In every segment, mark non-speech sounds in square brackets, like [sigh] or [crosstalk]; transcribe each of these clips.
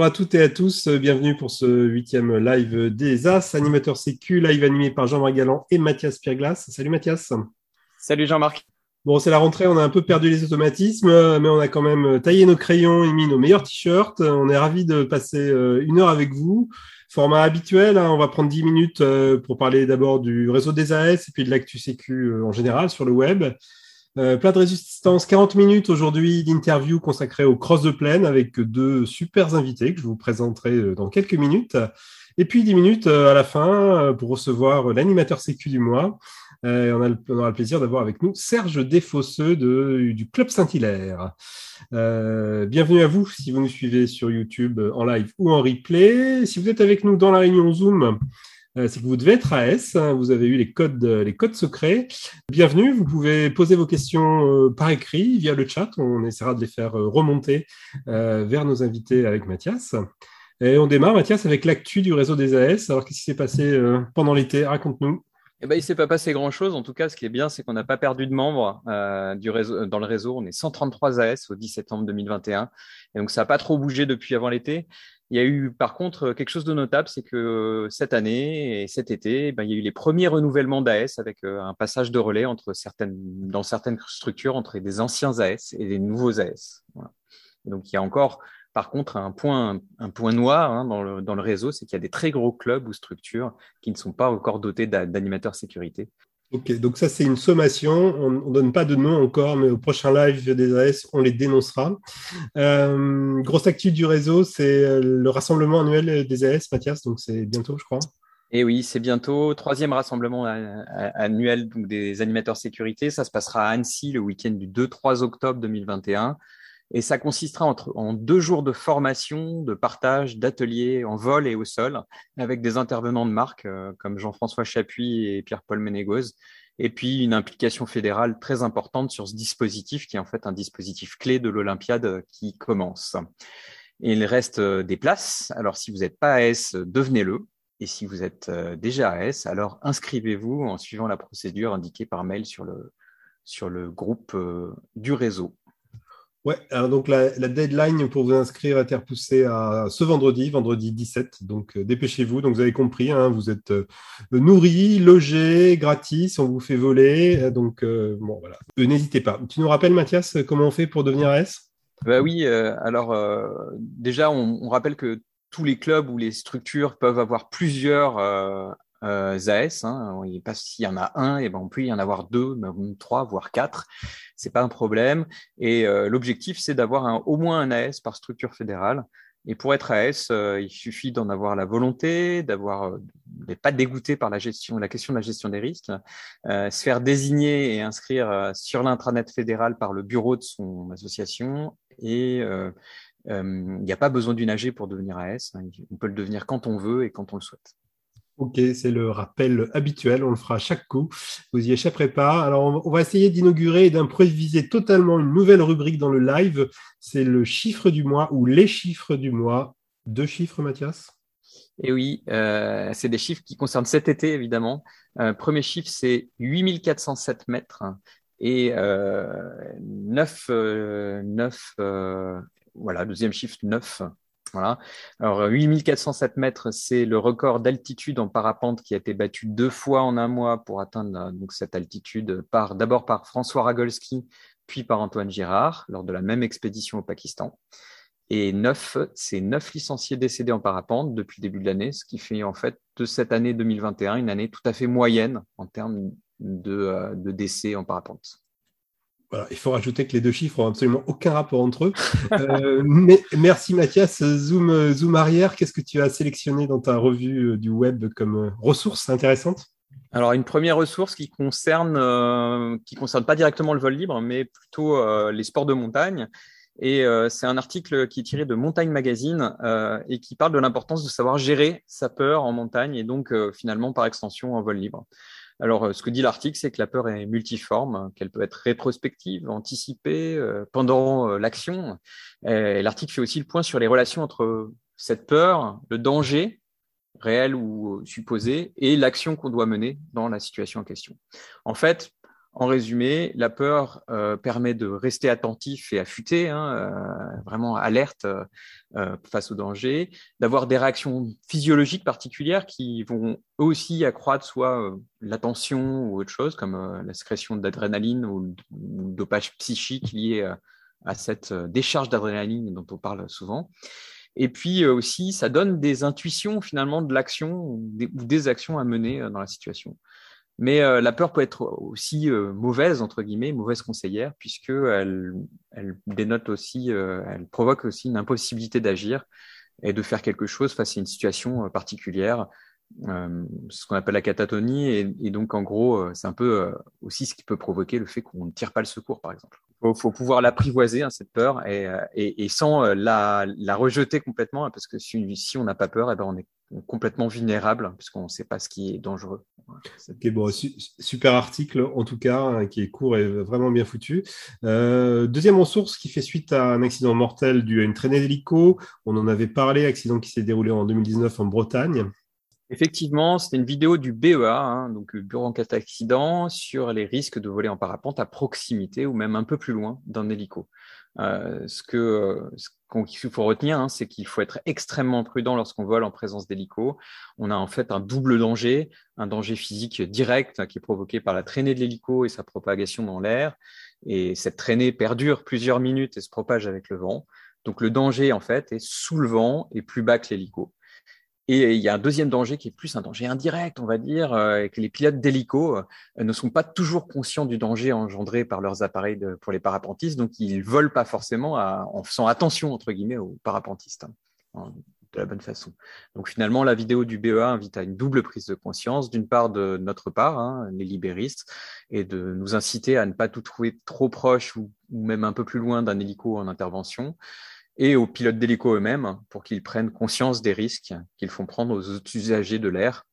Bonjour à toutes et à tous, bienvenue pour ce huitième live des As, animateur sécu, live animé par Jean-Marc Galland et Mathias Pierglas. Salut Mathias. Salut Jean-Marc. Bon, c'est la rentrée, on a un peu perdu les automatismes, mais on a quand même taillé nos crayons et mis nos meilleurs t-shirts. On est ravis de passer euh, une heure avec vous. Format habituel, hein, on va prendre 10 minutes euh, pour parler d'abord du réseau des AS et puis de l'actu sécu euh, en général sur le web. Euh, de résistance, 40 minutes aujourd'hui d'interview consacrée au cross de plaine avec deux super invités que je vous présenterai dans quelques minutes. Et puis 10 minutes à la fin pour recevoir l'animateur sécu du mois. Euh, on, a le, aura le plaisir d'avoir avec nous Serge Desfosseux de, du Club Saint-Hilaire. Euh, bienvenue à vous si vous nous suivez sur YouTube en live ou en replay. Si vous êtes avec nous dans la réunion Zoom, euh, c'est que vous devez être AS, hein, vous avez eu les codes, les codes secrets. Bienvenue, vous pouvez poser vos questions par écrit via le chat, on essaiera de les faire remonter vers nos invités avec Mathias. Et on démarre, Mathias, avec l'actu du réseau des AS. Alors, qu'est-ce qui s'est passé pendant l'été? Raconte-nous. Eh ben, il ne s'est pas passé grand-chose. En tout cas, ce qui est bien, c'est qu'on n'a pas perdu de membres euh, dans le réseau. On est 133 AS au 10 septembre 2021. Et donc, ça n'a pas trop bougé depuis avant l'été. Il y a eu, par contre, quelque chose de notable, c'est que cette année et cet été, eh ben, il y a eu les premiers renouvellements d'AS avec euh, un passage de relais entre certaines, dans certaines structures entre des anciens AS et des nouveaux AS. Donc, il y a encore par contre, un point, un point noir hein, dans, le, dans, le, réseau, c'est qu'il y a des très gros clubs ou structures qui ne sont pas encore dotés d'animateurs sécurité. Ok, donc ça c'est une sommation. On ne donne pas de nom encore, mais au prochain live des AS, on les dénoncera. Euh, grosse actu du réseau, c'est euh, le rassemblement annuel des AS, Mathias, donc c'est bientôt, je crois. Et oui, c'est bientôt troisième rassemblement annuel des animateurs sécurité. Ça se passera à Annecy le week-end du 2-3 octobre 2021. Et ça consistera entre, en deux jours de formation, de partage, d'ateliers en vol et au sol, avec des intervenants de marque euh, comme Jean-François Chapuis et Pierre-Paul Ménégoz, et puis une implication fédérale très importante sur ce dispositif qui est en fait un dispositif clé de l'Olympiade qui commence. il reste euh, des places. Alors si vous n'êtes pas AS, devenez-le. Et si vous êtes euh, déjà AS, alors inscrivez-vous en suivant la procédure indiquée par mail sur le, sur le groupe du réseau. Ouais, alors donc la, deadline pour vous inscrire a été repoussée à ce vendredi, vendredi 17. Donc euh, dépêchez-vous. Donc vous avez compris, hein, vous êtes euh, nourri, logé, gratis, on vous fait voler. Euh, donc bon voilà, n'hésitez pas. Tu nous rappelles Mathias comment on fait pour devenir AS Bah oui, alors déjà on, rappelle que tous les clubs ou les structures peuvent avoir plusieurs euh, ZAS. Hein, il pas s'il y en a un, et ben on peut y en avoir deux, même trois, voire quatre. C'est pas un problème. Et euh, l'objectif, c'est d'avoir au moins un AS par structure fédérale. Et pour être AS, euh, il suffit d'en avoir la volonté, d'avoir, d'être pas dégoûté par la gestion, la question de la gestion des risques, se faire désigner et inscrire sur l'intranet fédéral par le bureau de son association. Et il n'y a pas besoin d'une AG pour devenir AS. Hein. On peut le devenir quand on veut et quand on le souhaite. Ok, c'est le rappel habituel, on le fera à chaque coup. Vous y échapperez pas. Alors, on va essayer d'inaugurer et d'improviser totalement une nouvelle rubrique dans le live. C'est le chiffre du mois ou les chiffres du mois. Deux chiffres, Mathias? Eh oui, euh, c'est des chiffres qui concernent cet été, évidemment. Euh, premier chiffre, c'est 8407 mètres et euh, 9, 9 euh, voilà, deuxième chiffre, 9 voilà. Alors, 8407 mètres, c'est le record d'altitude en parapente qui a été battu deux fois en un mois pour atteindre euh, donc, cette altitude par, d'abord par François Ragolski, puis par Antoine Girard lors de la même expédition au Pakistan. Et neuf, c'est neuf licenciés décédés en parapente depuis le début de l'année, ce qui fait en fait de cette année 2021 une année tout à fait moyenne en termes de, euh, de décès en parapente il faut rajouter que les deux chiffres ont absolument aucun rapport entre eux. Euh, [laughs] mais, merci Mathias. Zoom, Zoom arrière, qu'est-ce que tu as sélectionné dans ta revue euh, du web comme euh, ressource intéressante? Alors une première ressource qui concerne qui concerne pas directement le vol libre, mais plutôt les sports de montagne. Et c'est un article qui est tiré de Montagne Magazine et qui parle de l'importance de savoir gérer sa peur en montagne et donc finalement par extension en vol libre. Alors, euh, ce que dit l'article, c'est que la peur est multiforme, qu'elle peut être rétrospective, anticipée, euh, pendant euh, l'action. L'article fait aussi le point sur les relations entre cette peur, le danger réel ou supposé, et l'action qu'on doit mener dans la situation en question. En fait, En résumé, la peur euh, permet de rester attentif et affûté, hein, euh, vraiment alerte euh, face au danger, d'avoir des réactions physiologiques particulières qui vont aussi accroître soit l'attention ou autre chose, comme la sécrétion d'adrénaline ou le dopage psychique lié à cette décharge d'adrénaline dont on parle souvent. Et puis aussi, ça donne des intuitions finalement de l'action ou des actions à mener dans la situation. Mais euh, la peur peut être aussi euh, mauvaise, entre guillemets, mauvaise conseillère, puisqu'elle elle dénote aussi, euh, elle provoque aussi une impossibilité d'agir et de faire quelque chose face à une situation particulière, ce qu'on appelle la catatonie. Et, donc, en gros, c'est un peu aussi ce qui peut provoquer le fait qu'on ne tire pas le secours, par exemple. Il faut, faut, pouvoir l'apprivoiser, hein, cette peur, et, et, et sans la, la, rejeter complètement, parce que si, si on n'a pas peur, eh ben on est complètement vulnérable puisqu'on ne sait pas ce qui est dangereux. bon, super article en tout cas, hein, qui est court et vraiment bien foutu. Euh, deuxième ressource qui fait suite à un accident mortel dû à une traînée d'hélico. On en avait parlé, accident qui s'est déroulé en 2019 en Bretagne. Effectivement, c'était une vidéo du BEA, hein, donc Bureau en cas d'accident, sur les risques de voler en parapente à proximité ou même un peu plus loin d'un hélico. Euh, ce que ce qu'il faut retenir, hein, c'est qu'il faut être extrêmement prudent lorsqu'on vole en présence d'hélico. On a en fait un double danger, un danger physique direct qui est provoqué par la traînée de l'hélico et sa propagation dans l'air. Et cette traînée perdure plusieurs minutes et se propage avec le vent. Donc le danger en fait est sous le vent et plus bas que l'hélico. Et il y a un deuxième danger qui est plus un danger indirect, on va dire, euh, que les pilotes d'hélico euh, ne sont pas toujours conscients du danger engendré par leurs appareils pour les parapentistes, donc ils volent pas forcément en faisant attention entre guillemets aux parapentistes hein, de la bonne façon. Donc finalement, la vidéo du BEA invite à une double prise de conscience, d'une part de notre part, hein, les libéristes, et de nous inciter à ne pas tout trouver trop proche ou même un peu plus loin d'un hélico en intervention, et aux pilotes d'hélico eux-mêmes pour qu'ils prennent conscience des risques qu'ils font prendre aux usagers de l'air.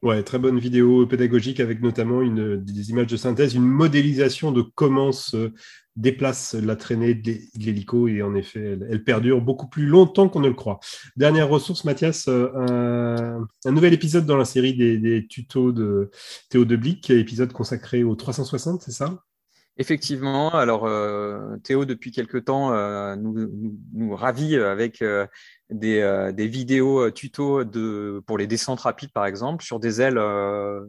Ouais, très bonne vidéo pédagogique avec notamment des images de synthèse, une modélisation de comment se déplace la traînée de l'hélico et en effet, elle, perdure beaucoup plus longtemps qu'on ne le croit. Dernière ressource, Mathias, euh, un, nouvel épisode dans la série des, tutos de Théo Deblic, épisode consacré au 360, c'est ça? Effectivement, alors euh, Théo depuis quelque temps euh, nous, nous, ravit avec euh, des, des, vidéos tutos de pour les descentes rapides par exemple sur des ailes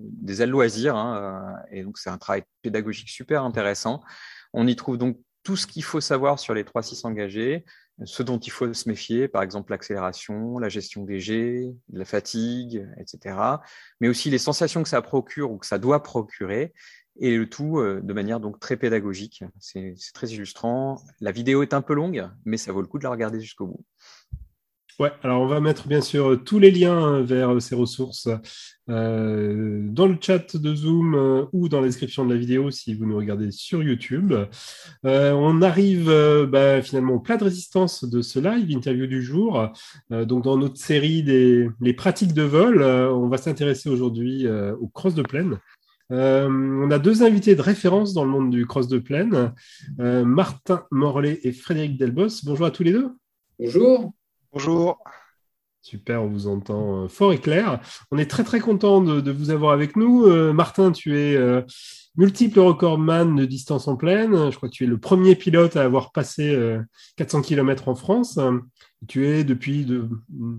des ailes loisirs hein, et donc c'est un travail pédagogique super intéressant. On y trouve donc tout ce qu'il faut savoir sur les 3-6 engagés, ce dont il faut se méfier, par exemple l'accélération, la gestion des jets, la fatigue, etc. Mais aussi les sensations que ça procure ou que ça doit procurer et le tout euh, de manière donc très pédagogique. C'est très illustrant. La vidéo est un peu longue, mais ça vaut le coup de la regarder jusqu'au bout. Ouais, alors on va mettre bien sûr tous les liens vers ces ressources euh, dans le chat de Zoom euh, ou dans la description de la vidéo si vous nous regardez sur YouTube. on arrive bah, finalement au plat de résistance de ce live, interview du jour. donc dans notre série des les pratiques de vol, on va s'intéresser aujourd'hui au cross de plaine. Euh, on a deux invités de référence dans le monde du cross de plaine, euh, Martin Morlet et Frédéric Delbos. Bonjour à tous les deux. Bonjour. Bonjour. Super, on vous entend euh, fort et clair. On est très très content de, vous avoir avec nous. Martin, tu es multiple recordman de distance en plaine. Je crois que tu es le premier pilote à avoir passé 400 km en France. Tu es depuis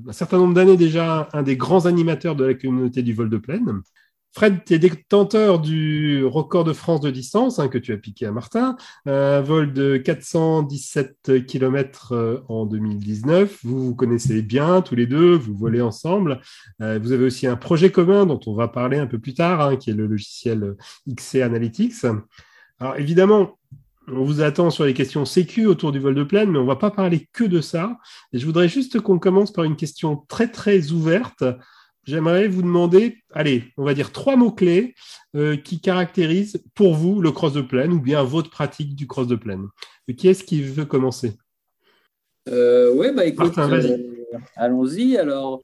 un certain nombre d'années déjà un des grands animateurs de la communauté du vol de plaine. Fred, tu es détenteur du record de France de distance hein, que tu as piqué à Martin, un vol de 417 km euh, en 2019. Vous vous connaissez bien tous les deux, vous volez ensemble. Euh, vous avez aussi un projet commun dont on va parler un peu plus tard, hein, qui est le logiciel XC Analytics. Alors évidemment, on vous attend sur les questions sécu autour du vol de plaine, mais on ne va pas parler que de ça. Je voudrais juste qu'on commence par une question très très ouverte j'aimerais vous demander, allez, on va dire trois mots-clés euh, qui caractérisent pour vous le cross de plaine ou bien votre pratique du cross de plaine. Qui est-ce qui veut commencer? Euh, Oui, bah écoute, euh, allons-y. Alors,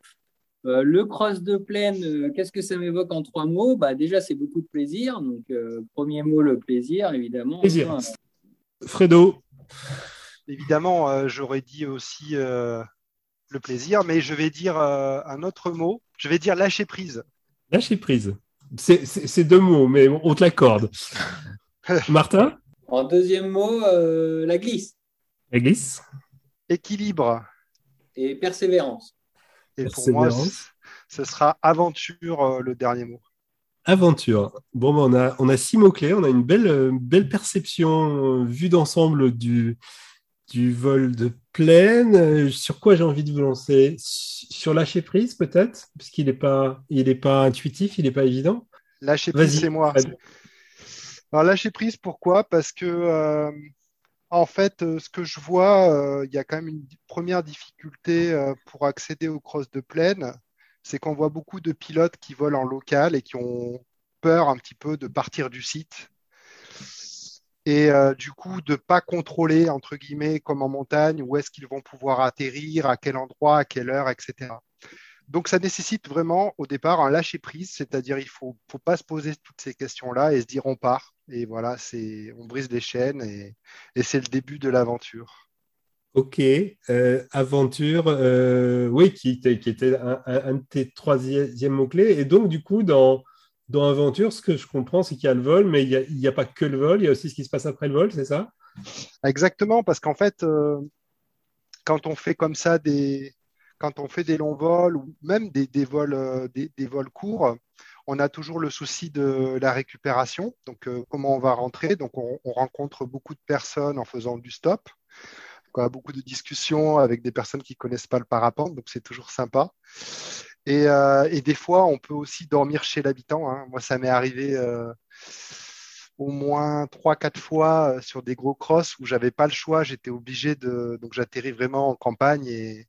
le cross de plaine, qu'est-ce que ça m'évoque en trois mots? Bah, Déjà, c'est beaucoup de plaisir. Donc, premier mot, le plaisir, évidemment. Plaisir. Fredo Évidemment, j'aurais dit aussi le plaisir, mais je vais dire un autre mot je vais dire lâcher prise. Lâcher prise. C'est deux mots, mais on te l'accorde. [laughs] Martin? En deuxième mot, euh, la glisse. La glisse. Équilibre. Et persévérance. Et pour moi, ce sera aventure euh, le dernier mot. Aventure. Bon, ben, on, a, on a six mots-clés. On a une belle, belle perception vue d'ensemble du, du vol de plaine. Sur quoi j'ai envie de vous lancer? Sur lâcher prise, peut-être? Puisqu'il n'est pas, il est pas intuitif, il n'est pas évident. Lâcher prise, c'est moi. Alors, lâcher prise, pourquoi? Parce que, euh, en fait, euh, ce que je vois, euh, il y a quand même une première difficulté pour accéder aux crosses de plaine. C'est qu'on voit beaucoup de pilotes qui volent en local et qui ont peur un petit peu de partir du site et euh, du coup de pas contrôler entre guillemets comme en montagne où est-ce qu'ils vont pouvoir atterrir, à quel endroit, à quelle heure, etc. Donc ça nécessite vraiment au départ un lâcher prise, c'est-à-dire il faut faut pas se poser toutes ces questions-là et se dire on part et voilà c'est on brise les chaînes et, et c'est le début de l'aventure. Ok, euh, aventure, euh, oui, qui, qui était un, de tes troisième mots-clés. Et donc, du coup, dans, dans aventure, ce que je comprends, c'est qu'il y a le vol, mais il n'y a, a, pas que le vol, il y a aussi ce qui se passe après le vol, c'est ça? Exactement, parce qu'en fait, euh, quand on fait comme ça des, quand on fait des longs vols ou même des, vols, des, des, vols courts, on a toujours le souci de la récupération. Donc, comment on va rentrer Donc, on, on rencontre beaucoup de personnes en faisant du stop beaucoup de discussions avec des personnes qui connaissent pas le parapente, donc c'est toujours sympa. Et, euh, et, des fois, on peut aussi dormir chez l'habitant. Hein. Moi, ça m'est arrivé euh, au moins trois, quatre fois euh, sur des gros crosses où j'avais pas le choix. J'étais obligé de. Donc, j'atterris vraiment en campagne et,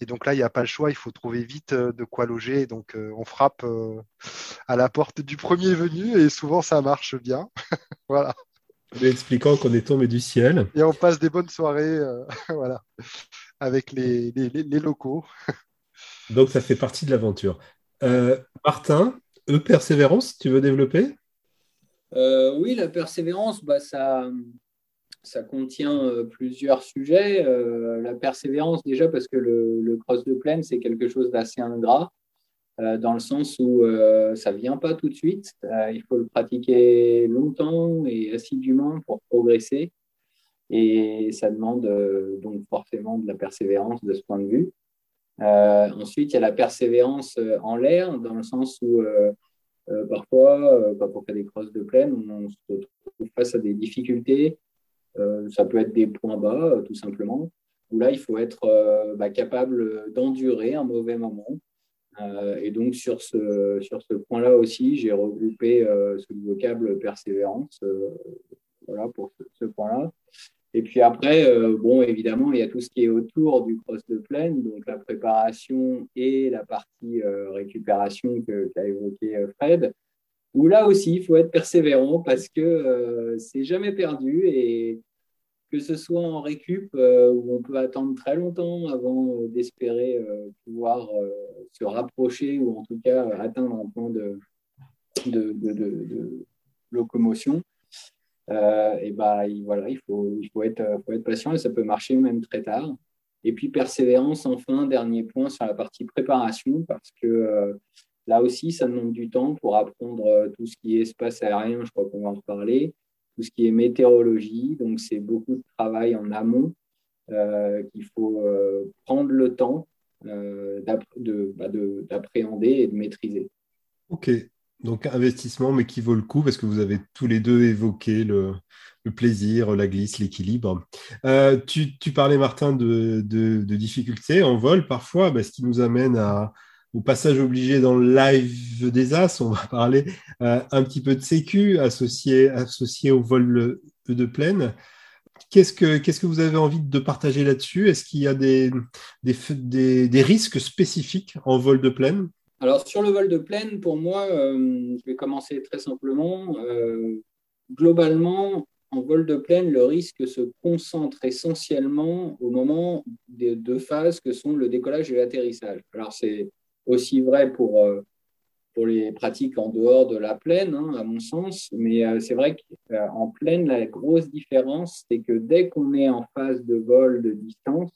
et donc là, il n'y a pas le choix. Il faut trouver vite de quoi loger. Donc, on frappe à la porte du premier venu et souvent, ça marche bien. [laughs] voilà expliquant qu'on est tombé du ciel. Et on passe des bonnes soirées [laughs] voilà, avec les, les, locaux. Donc ça fait partie de l'aventure. Euh, Martin, E persévérance, tu veux développer? Euh, Oui, la persévérance, bah, ça, contient plusieurs sujets. la persévérance, déjà parce que le, le cross de plaine, c'est quelque chose d'assez ingrat. Euh, dans le sens où euh, ça ne vient pas tout de suite. Euh, il faut le pratiquer longtemps et assidûment pour progresser. Et ça demande donc forcément de la persévérance de ce point de vue. Ensuite, il y a la persévérance en l'air, dans le sens où parfois, quand on fait des crosses de plaine, on se retrouve face à des difficultés. ça peut être des points bas, tout simplement, où là, il faut être bah, capable d'endurer un mauvais moment euh, et donc, sur ce, point-là aussi, j'ai regroupé euh, ce vocable persévérance euh, voilà, pour ce, point-là. Et puis après, bon, évidemment, il y a tout ce qui est autour du cross de plaine, donc la préparation et la partie récupération qu'a évoqué Fred, où là aussi, il faut être persévérant parce que c'est jamais perdu et que ce soit en récup euh, où on peut attendre très longtemps avant euh, d'espérer euh, pouvoir se rapprocher ou en tout cas atteindre un point de, locomotion, et bah, voilà, il, faut, il faut, être, patient et ça peut marcher même très tard. Et puis persévérance, enfin, dernier point sur la partie préparation, parce que là aussi, ça demande du temps pour apprendre tout ce qui est espace aérien, je crois qu'on va en reparler, tout ce qui est météorologie. Donc, c'est beaucoup de travail en amont euh, qu'il faut euh, prendre le temps euh, bah, d'appréhender et de maîtriser. Ok, donc investissement, mais qui vaut le coup parce que vous avez tous les deux évoqué le, plaisir, la glisse, l'équilibre. tu, parlais, Martin, de, difficultés en vol parfois, bah, ce qui nous amène au passage obligé dans le live des As, on va [laughs] parler euh, un petit peu de sécu associé, au vol de plaine. Qu'est-ce que, vous avez envie de partager là-dessus? Est-ce qu'il y a des, des, des, risques spécifiques en vol de plaine? Alors, sur le vol de plaine, pour moi, euh, je vais commencer très simplement. Euh, globalement, en vol de plaine, le risque se concentre essentiellement au moment des deux phases que sont le décollage et l'atterrissage. Alors, c'est aussi vrai pour, euh, pour les pratiques en dehors de la plaine, hein, à mon sens. Mais c'est vrai qu'en plaine, la grosse différence, c'est que dès qu'on est en phase de vol de distance,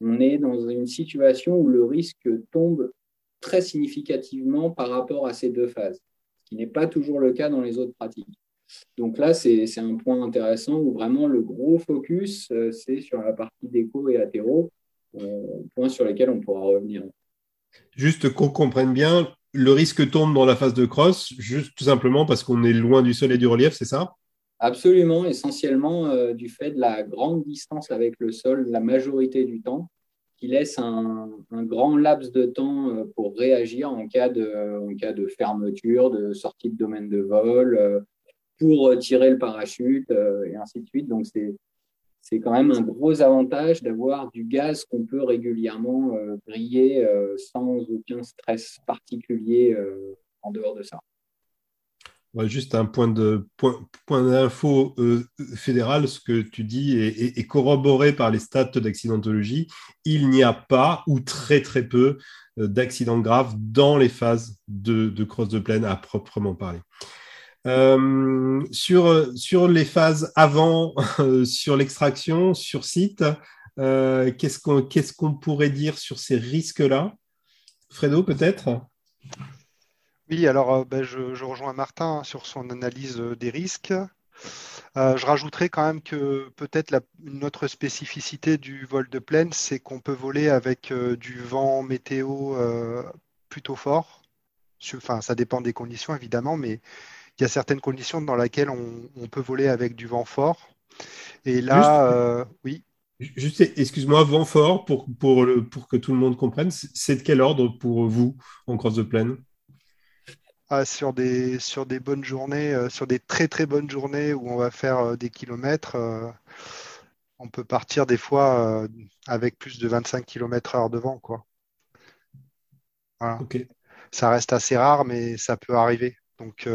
on est dans une situation où le risque tombe très significativement par rapport à ces deux phases, ce qui n'est pas toujours le cas dans les autres pratiques. Donc là, c'est un point intéressant où vraiment le gros focus, c'est sur la partie déco et athéro, point sur lesquels on pourra revenir. Juste qu'on comprenne bien, le risque tombe dans la phase de cross, juste tout simplement parce qu'on est loin du sol et du relief, c'est ça? Absolument, essentiellement du fait de la grande distance avec le sol la majorité du temps qui laisse un, grand laps de temps euh, pour réagir en cas de, fermeture, de sortie de domaine de vol, euh, pour tirer le parachute euh, et ainsi de suite. Donc, c'est quand même un gros avantage d'avoir du gaz qu'on peut régulièrement briller sans aucun stress particulier en dehors de ça juste un point de point, d'info euh, fédéral, ce que tu dis est, corroboré par les stats d'accidentologie. Il n'y a pas ou très très peu euh, d'accidents graves dans les phases de, de cross de plaine à proprement parler. Euh, sur, sur les phases avant, sur l'extraction, sur site, qu'est-ce qu'on pourrait dire sur ces risques-là? Fredo, peut-être? Oui, alors euh, ben, je, rejoins Martin sur son analyse euh, des risques. Euh, je rajouterai quand même que peut-être une autre spécificité du vol de plaine, c'est qu'on peut voler avec du vent météo plutôt fort. Enfin, ça dépend des conditions évidemment, mais il y a certaines conditions dans lesquelles on, peut voler avec du vent fort. Et là, oui. Juste, excuse-moi, vent fort, pour, pour, pour que tout le monde comprenne, c'est de quel ordre pour vous en cross de plaine? Ah, sur, des, sur des bonnes journées, euh, sur des très très bonnes journées où on va faire euh, des kilomètres, euh, on peut partir des fois avec plus de 25 km heure devant. Quoi. Ça reste assez rare, mais ça peut arriver. Donc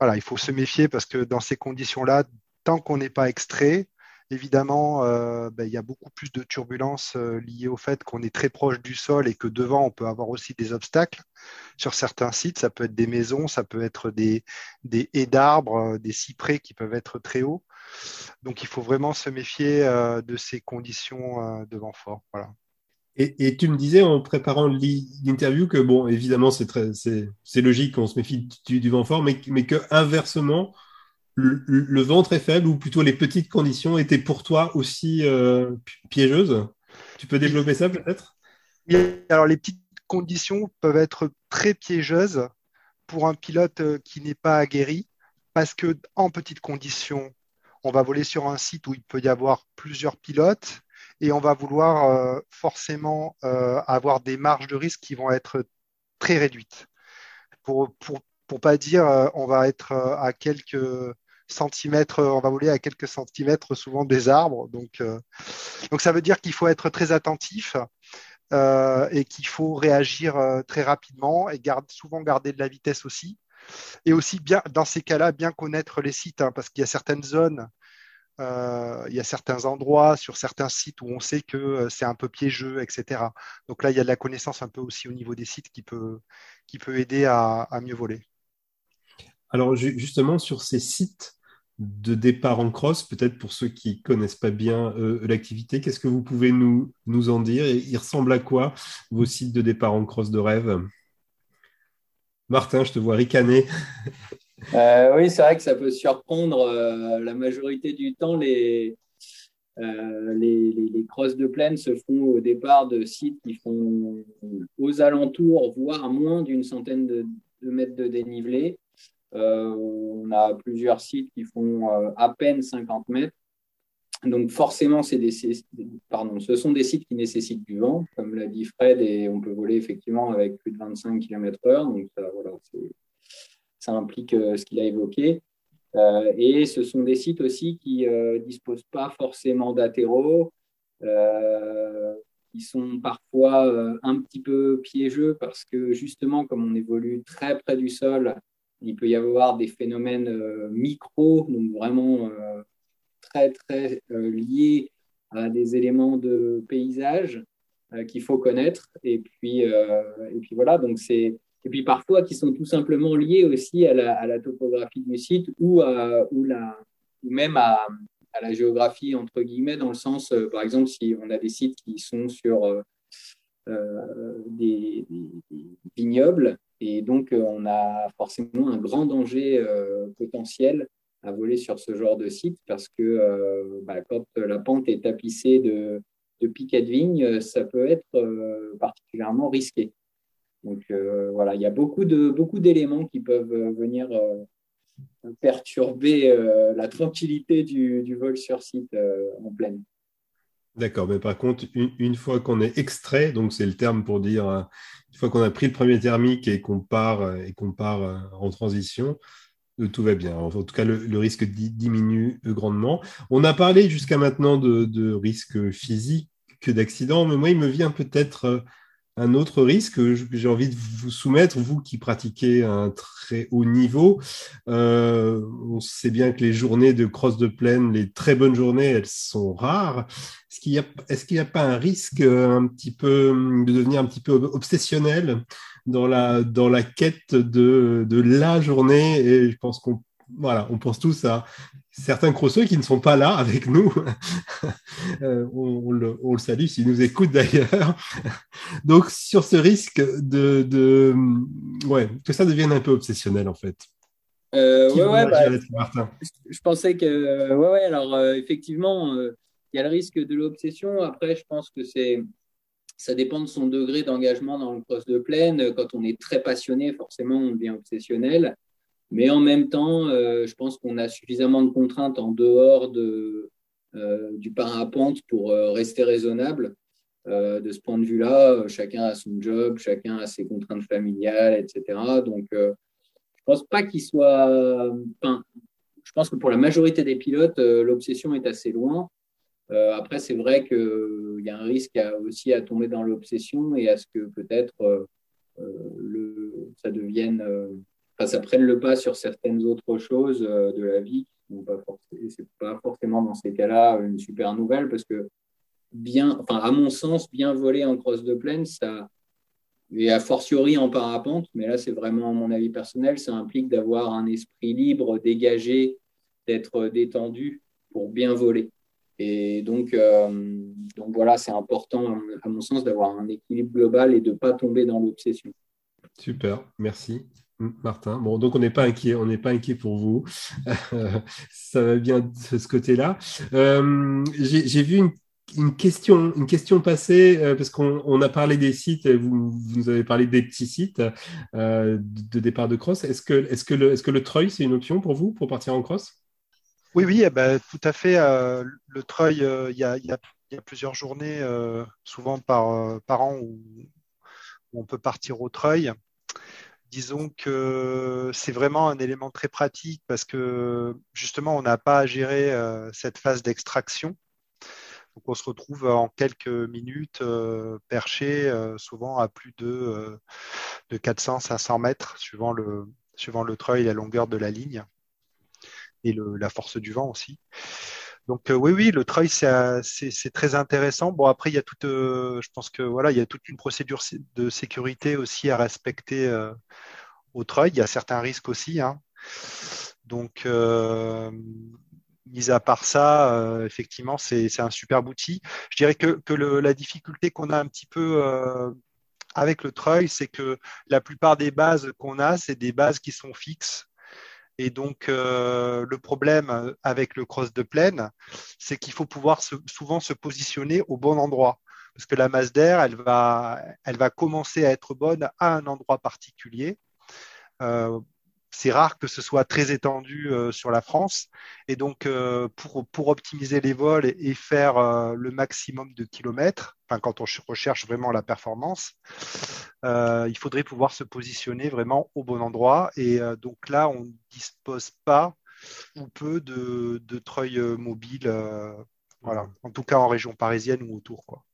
voilà, il faut se méfier parce que dans ces conditions-là, tant qu'on n'est pas extrait, Évidemment, euh, ben, il y a beaucoup plus de turbulences euh, liées au fait qu'on est très proche du sol et que devant, on peut avoir aussi des obstacles. Sur certains sites, ça peut être des maisons, ça peut être des, des haies d'arbres, euh, des cyprès qui peuvent être très hauts. Donc, il faut vraiment se méfier de ces conditions de vent fort. Voilà. Et, tu me disais en préparant l'interview que, bon, évidemment, c'est logique qu'on se méfie du, vent fort, mais, mais que inversement, le, vent très faible ou plutôt les petites conditions étaient pour toi aussi euh, piégeuses? Tu peux développer ça peut-être? Alors les petites conditions peuvent être très piégeuses pour un pilote euh, qui n'est pas aguerri parce que en petites conditions, on va voler sur un site où il peut y avoir plusieurs pilotes et on va vouloir euh, forcément avoir des marges de risque qui vont être très réduites. Pour, pour, pour pas dire on va être à quelques centimètres, on va voler à quelques centimètres souvent des arbres. Donc, euh, ça veut dire qu'il faut être très attentif euh, et qu'il faut réagir euh, très rapidement et garde, souvent garder de la vitesse aussi. Et aussi, bien, dans ces cas-là, bien connaître les sites, hein, parce qu'il y a certaines zones, il y a certains endroits sur certains sites où on sait que c'est un peu piégeux, etc. Donc là, il y a de la connaissance un peu aussi au niveau des sites qui peut, aider à mieux voler. Alors justement, sur ces sites, de départ en cross, peut-être pour ceux qui ne connaissent pas bien euh, l'activité. Qu'est-ce que vous pouvez nous, en dire Il ressemble à quoi vos sites de départ en cross de rêve? Martin, je te vois ricaner. Euh, oui, c'est vrai que ça peut surprendre. Euh, la majorité du temps, les, crosses de plaine se font au départ de sites qui font aux alentours, voire moins d'une centaine de mètres de dénivelé. Euh, on a plusieurs sites qui font euh, à peine 50 mètres. Donc forcément, ce sont des sites qui nécessitent du vent, comme l'a dit Fred, et on peut voler effectivement avec plus de 25 km/h. Donc ça, implique euh, ce qu'il a évoqué. et ce sont des sites aussi qui ne disposent pas forcément d'athéro, qui sont parfois un petit peu piégeux parce que justement, comme on évolue très près du sol, il peut y avoir des phénomènes euh, micro, donc vraiment euh, très, très euh, liés à des éléments de paysage qu'il faut connaître. Et puis, et puis voilà, donc c'est. Et puis parfois qui sont tout simplement liés aussi à la, topographie du site ou, la, ou même à, la géographie, entre guillemets, dans le sens, par exemple, si on a des sites qui sont sur des, vignobles, et donc, euh, on a forcément un grand danger euh, potentiel à voler sur ce genre de site parce que bah, quand la pente est tapissée de, de piquets de vigne, ça peut être particulièrement risqué. Donc voilà, il y a beaucoup de beaucoup d'éléments qui peuvent venir perturber la tranquillité du, du, vol sur site en pleine. D'accord, mais par contre, une, fois qu'on est extrait, donc c'est le terme pour dire, euh, une fois qu'on a pris le premier thermique et qu'on part, euh, et qu'on part euh, en transition, tout va bien. En tout cas, le, risque diminue grandement. On a parlé jusqu'à maintenant de, de risque physique d'accident, mais moi, il me vient peut-être un autre risque que j'ai envie de vous soumettre, vous qui pratiquez un très haut niveau. Euh, on sait bien que les journées de cross de plaine, les très bonnes journées, elles sont rares. Est-ce qu'il n'y a, est a, pas un risque euh, un petit peu de devenir un petit peu obsessionnel dans la, dans la quête de, de la journée? Et je pense qu'on voilà, on pense tous à certains crosseux qui ne sont pas là avec nous. [laughs] Euh, on, le, salue s'ils nous écoutent d'ailleurs. Donc, sur ce risque de, ouais, que ça devienne un peu obsessionnel en fait. Euh, ouais, bah, je, pensais que, ouais, ouais, alors euh, effectivement, il y a le risque de l'obsession. Après, je pense que c'est, ça dépend de son degré d'engagement dans le cross de plaine. Quand on est très passionné, forcément, on devient obsessionnel. Mais en même temps, euh, je pense qu'on a suffisamment de contraintes en dehors de, euh, du parapente pour euh, rester raisonnable. de ce point de vue-là, chacun a son job, chacun a ses contraintes familiales, etc. Donc, je pense pas qu'il soit. Je pense que pour la majorité des pilotes, l'obsession est assez loin. après, c'est vrai qu'il y a un risque aussi à tomber dans l'obsession et à ce que peut-être ça devienne ça prenne le pas sur certaines autres choses euh, de la vie n'est pas, forcément dans ces cas-là une super nouvelle parce que bien, enfin, à mon sens, bien voler en cross de plaine, ça, et a fortiori en parapente, mais là c'est vraiment mon avis personnel, ça implique d'avoir un esprit libre, dégagé, d'être détendu pour bien voler. Et donc, euh, donc voilà, c'est important à mon sens d'avoir un équilibre global et de ne pas tomber dans l'obsession. Super, merci. Martin. Bon, donc on n'est pas inquiet, on n'est pas inquiet pour vous. [laughs] ça va bien de ce côté-là. Euh, j'ai vu une, question, une question passée euh, parce qu'on a parlé des sites. Vous, nous avez parlé des petits sites euh, de, départ de cross. Est-ce que, le, treuil c'est une option pour vous pour partir en cross? Oui, oui, eh ben, tout à fait. le treuil, il y a, plusieurs journées, souvent par, an où, on peut partir au treuil disons que c'est vraiment un élément très pratique parce que justement, on n'a pas à gérer euh, cette phase d'extraction. Donc, on se retrouve en quelques minutes euh, perché, euh, souvent à plus de, de 400-500 mètres, suivant le, suivant le treuil et la longueur de la ligne et la force du vent aussi. Donc euh, oui, oui, le treuil, c'est très intéressant. Bon, après, il y a toute, euh, je pense que voilà, il y a toute une procédure de sécurité aussi à respecter euh, au treuil. Il y a certains risques aussi. Hein. Donc, mis à part ça, effectivement, c'est un super outil. Je dirais que, que la difficulté qu'on a un petit peu avec le treuil, c'est que la plupart des bases qu'on a, c'est des bases qui sont fixes. Et donc, euh, le problème avec le cross de plaine, c'est qu'il faut pouvoir souvent se positionner au bon endroit. Parce que la masse d'air, elle va, elle va commencer à être bonne à un endroit particulier. Euh, c'est rare que ce soit très étendu euh, sur la France. Et donc, euh, pour, pour optimiser les vols et, faire euh, le maximum de kilomètres, enfin, quand on recherche vraiment la performance, il faudrait pouvoir se positionner vraiment au bon endroit. Et donc là, on ne dispose pas ou peu de, de treuil mobile, voilà. en tout cas en région parisienne ou autour. Quoi.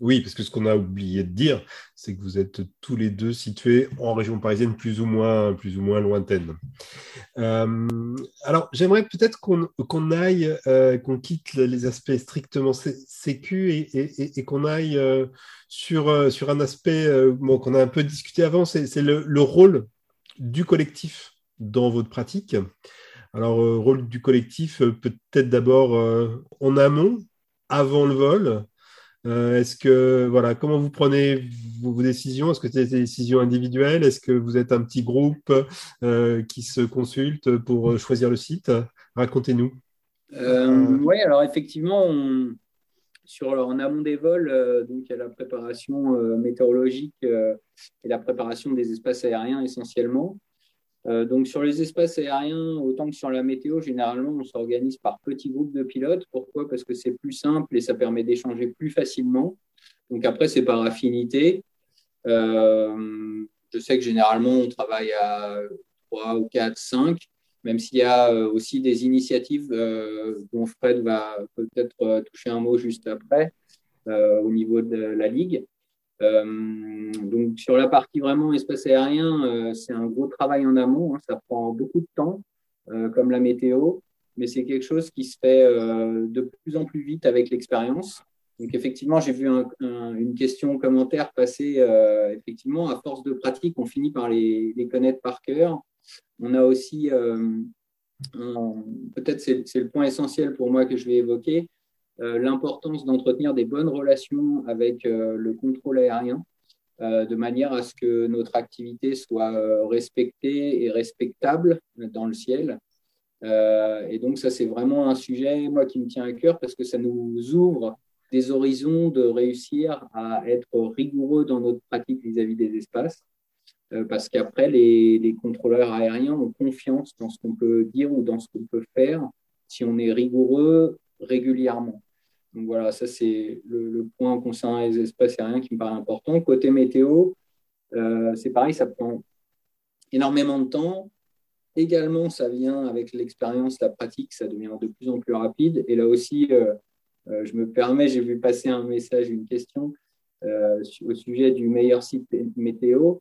Oui, parce que ce qu'on a oublié de dire, c'est que vous êtes tous les deux situés en région parisienne plus ou moins, plus ou moins lointaine. Euh, alors, j'aimerais peut-être qu'on aille, euh, qu'on quitte les aspects strictement sécu et, qu'on aille euh, sur, sur un aspect qu'on a un peu discuté avant, c'est le, le, rôle du collectif dans votre pratique. Alors, rôle du collectif, peut-être d'abord en amont, avant le vol, Est-ce que voilà, comment vous prenez vos, décisions? Est-ce que c'est des décisions individuelles? Est-ce que vous êtes un petit groupe qui se consulte pour choisir le site? Racontez-nous. oui, alors effectivement, sur, en amont des vols, donc il y a la préparation météorologique et la préparation des espaces aériens essentiellement. Euh, donc sur les espaces aériens, autant que sur la météo, généralement, on s'organise par petits groupes de pilotes. Pourquoi? Parce que c'est plus simple et ça permet d'échanger plus facilement. Donc après, c'est par affinité. Euh, je sais que généralement, on travaille à 3 ou 4, 5, même s'il y a euh, aussi des initiatives dont Fred va peut-être toucher un mot juste après au niveau de la Ligue. Euh, donc sur la partie vraiment espace aérien, euh, c'est un gros travail en amont. Hein. ça prend beaucoup de temps, euh, comme la météo, mais c'est quelque chose qui se fait de plus en plus vite avec l'expérience. Donc effectivement, j'ai vu une question commentaire passer. effectivement, à force de pratique, on finit par les, connaître par cœur. On a aussi, peut-être c'est le point essentiel pour moi que je vais évoquer, l'importance d'entretenir des bonnes relations avec euh, le contrôle aérien, euh, de manière à ce que notre activité soit respectée et respectable dans le ciel. et donc ça, c'est vraiment un sujet, moi, qui me tient à cœur parce que ça nous ouvre des horizons de réussir à être rigoureux dans notre pratique vis-à-vis des espaces, parce qu'après, les, contrôleurs aériens ont confiance dans ce qu'on peut dire ou dans ce qu'on peut faire si on est rigoureux régulièrement. Donc voilà, ça c'est le, point concernant les espaces aériens qui me paraît important. Côté météo, euh, c'est pareil, ça prend énormément de temps. Également, ça vient avec l'expérience, la pratique, ça devient de plus en plus rapide. Et là aussi, euh, euh, je me permets, j'ai vu passer un message, une question au sujet du meilleur site météo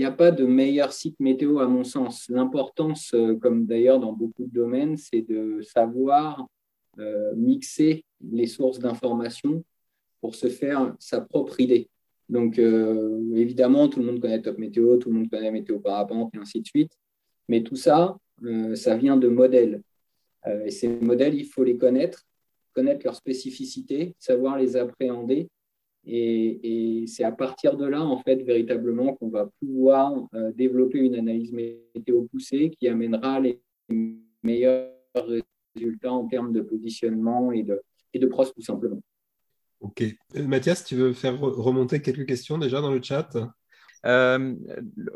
n'y a pas de meilleur site météo à mon sens. L'importance, euh, comme d'ailleurs dans beaucoup de domaines, c'est de savoir euh, mixer les sources d'informations pour se faire sa propre idée. Donc, euh, évidemment, tout le monde connaît Top Météo, tout le monde connaît Météo Parapente et ainsi de suite. Mais tout ça, ça vient de modèles. et ces modèles, il faut les connaître, connaître leurs spécificités, savoir les appréhender et, c'est à partir de là, en fait, véritablement, qu'on va pouvoir euh, développer une analyse météo poussée qui amènera les meilleurs résultats en termes de positionnement et de, et de pros, tout simplement. Ok. Euh, Mathias, tu veux faire remonter quelques questions déjà dans le chat? Euh,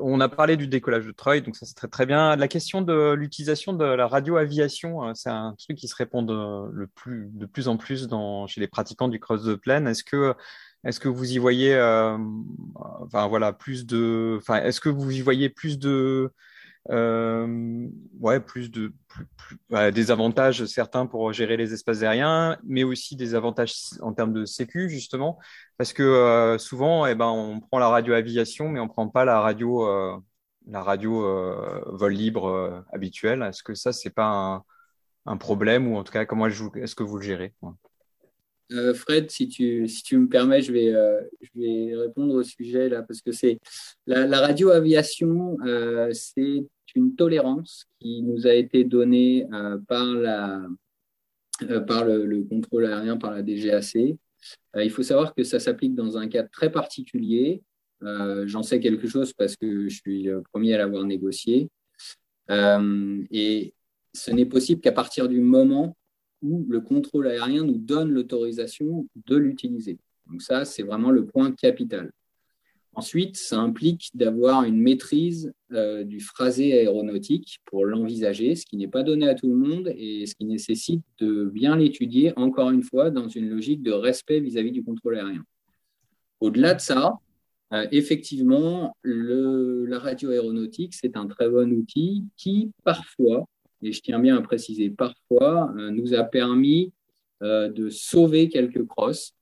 on a parlé du décollage de Troy, donc ça c'est très très bien. La question de l'utilisation de la radio-aviation, c'est un truc qui se répond de, le plus, de plus en plus dans, chez les pratiquants du cross de plaine. Est-ce que est-ce que vous y voyez, euh, enfin voilà, plus de, enfin, est-ce que vous y voyez plus de, euh, ouais, plus de, des avantages certains pour gérer les espaces aériens, mais aussi des avantages en termes de sécu justement, parce que euh, souvent, eh ben, on prend la radio aviation, mais on prend pas la radio, la radio vol libre habituelle. Est-ce que ça, c'est pas un, problème ou en tout cas, comment est-ce que vous le gérez euh, Fred, si tu, me permets, je vais, euh, je vais répondre au sujet là, parce que c'est la, la radio-aviation, euh, c'est une tolérance qui nous a été donnée par, le, contrôle aérien, par la DGAC. il faut savoir que ça s'applique dans un cadre très particulier. J'en sais quelque chose parce que je suis le premier à l'avoir négocié. et ce n'est possible qu'à partir du moment où le contrôle aérien nous donne l'autorisation de l'utiliser. Donc ça, c'est vraiment le point capital. Ensuite, ça implique d'avoir une maîtrise euh, du phrasé aéronautique pour l'envisager, ce qui n'est pas donné à tout le monde et ce qui nécessite de bien l'étudier, encore une fois, dans une logique de respect vis-à-vis du contrôle aérien. Au-delà de ça, euh, effectivement, la radio aéronautique, c'est un très bon outil qui, parfois, et je tiens bien à préciser parfois, euh, nous a permis euh, de sauver quelques crosses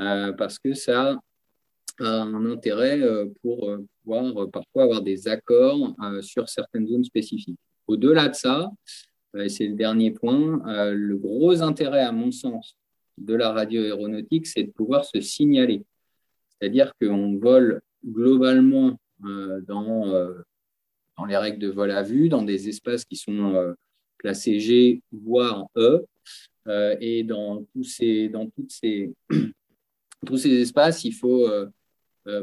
euh, parce que ça a un intérêt pour pouvoir parfois avoir des accords sur certaines zones spécifiques. Au-delà de ça, et c'est le dernier point, le gros intérêt à mon sens de la radio aéronautique, c'est de pouvoir se signaler. C'est-à-dire qu'on vole globalement dans dans les règles de vol à vue, dans des espaces qui sont euh, classés G, voire E. et dans [clears throat] tous ces, espaces, il faut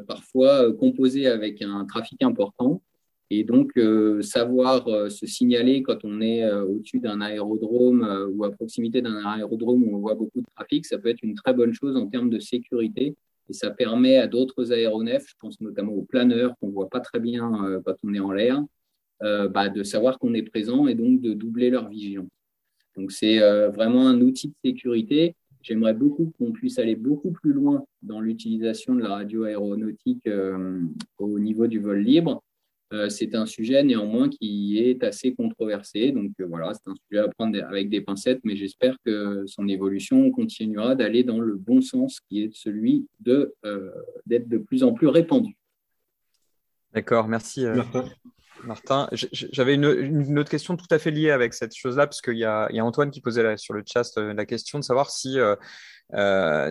parfois composer avec un trafic important. Et donc, savoir se signaler quand on est au-dessus d'un aérodrome ou à proximité d'un aérodrome où on voit beaucoup de trafic, ça peut être une très bonne chose en termes de sécurité et ça permet à d'autres aéronefs, je pense notamment aux planeurs qu'on ne voit pas très bien euh, quand on est en l'air, euh, bah, de savoir qu'on est présent et donc de doubler leur vigilance. Donc c'est euh, vraiment un outil de sécurité. J'aimerais beaucoup qu'on puisse aller beaucoup plus loin dans l'utilisation de la radio aéronautique au niveau du vol libre. Euh, c'est un sujet néanmoins qui est assez controversé. Donc euh, voilà, c'est un sujet à prendre avec des pincettes, mais j'espère que son évolution continuera d'aller dans le bon sens, qui est celui de euh, d'être de plus en plus répandu. D'accord, merci. Martin. j'avais une, autre question tout à fait liée avec cette chose-là, parce qu'il y, a, Antoine qui posait sur le chat la question de savoir si,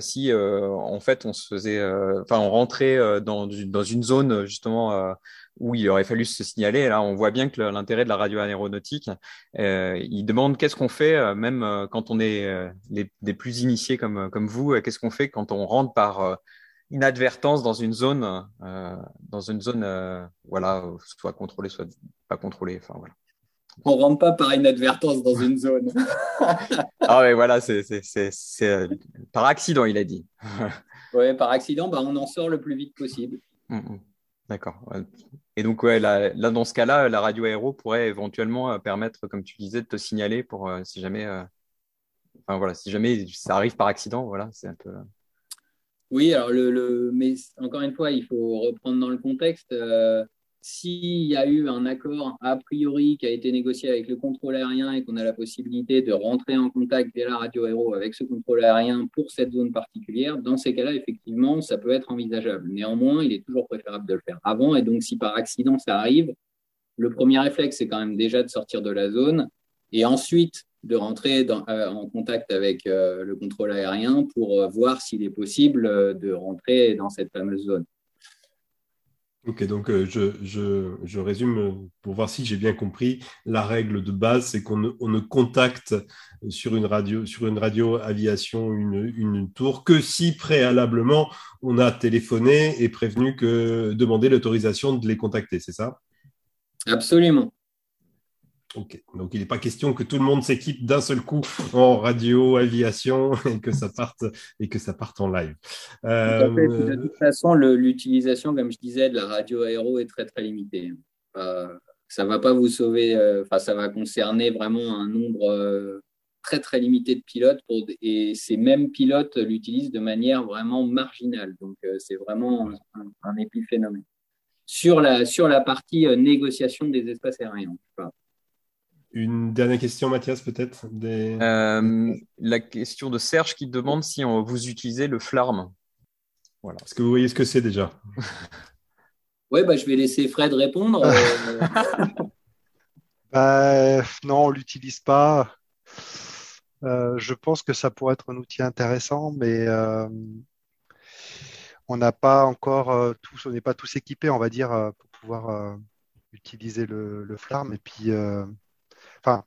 si en fait on se faisait, enfin on rentrait dans, une zone justement où il aurait fallu se signaler. Là, on voit bien que l'intérêt de la radio aéronautique, euh, il demande qu'est-ce qu'on fait, euh, même euh, quand on est euh, des plus initiés comme, comme vous, qu'est-ce qu'on fait quand on rentre par inadvertance dans une zone, dans une zone, voilà, soit contrôlée, soit pas contrôlée. Enfin voilà. On rentre pas par inadvertance dans une zone. [laughs] ah ouais, voilà, c'est par accident, il a dit. [laughs] ouais, par accident, bah, on en sort le plus vite possible. Mmh, mmh. D'accord. Et donc, ouais, là, dans ce cas-là, la radio aéro pourrait éventuellement euh, permettre, comme tu disais, de te signaler pour euh, si jamais, euh, enfin voilà, si jamais ça arrive par accident, voilà, c'est un peu. Oui, alors le, mais encore une fois, il faut reprendre dans le contexte. S'il y a eu un accord a priori qui a été négocié avec le contrôle aérien et qu'on a la possibilité de rentrer en contact via la radio aéro avec ce contrôle aérien pour cette zone particulière, dans ces cas-là, effectivement, ça peut être envisageable. Néanmoins, il est toujours préférable de le faire avant. Et donc, si par accident ça arrive, le premier réflexe, c'est quand même déjà de sortir de la zone et ensuite de rentrer euh, en contact avec euh, le contrôle aérien pour euh, voir s'il est possible de rentrer dans cette fameuse zone. Ok, donc euh, je, résume euh, pour voir si j'ai bien compris. La règle de base, c'est qu'on ne, contacte sur une radio, sur une radio aviation une, tour que si préalablement on a téléphoné et prévenu que demander l'autorisation de les contacter, c'est ça? Absolument. Ok, donc il n'est pas question que tout le monde s'équipe d'un seul coup en radio, aviation [laughs] et que ça parte et que ça parte en live. Euh, de toute façon, l'utilisation, comme je disais, de la radio aéro est très très limitée. Euh, ça va pas vous sauver. Euh, enfin, ça va concerner vraiment un nombre euh, très très limité de pilotes et ces mêmes pilotes l'utilisent de manière vraiment marginale. Donc c'est vraiment un, épiphénomène. Sur la sur la partie négociation des espaces aériens. Une dernière question, Mathias, peut-être? Euh, La question de Serge qui demande si on, vous utilisez le flarm. Voilà. Est-ce que vous voyez ce que c'est déjà? [laughs] Oui, bah, je vais laisser Fred répondre. [laughs] bah, non, on ne l'utilise pas. Euh, je pense que ça pourrait être un outil intéressant, mais euh, on n'a pas encore tous, on n'est pas tous équipés, on va dire, pour pouvoir utiliser le, le, flarm. Et puis, Enfin,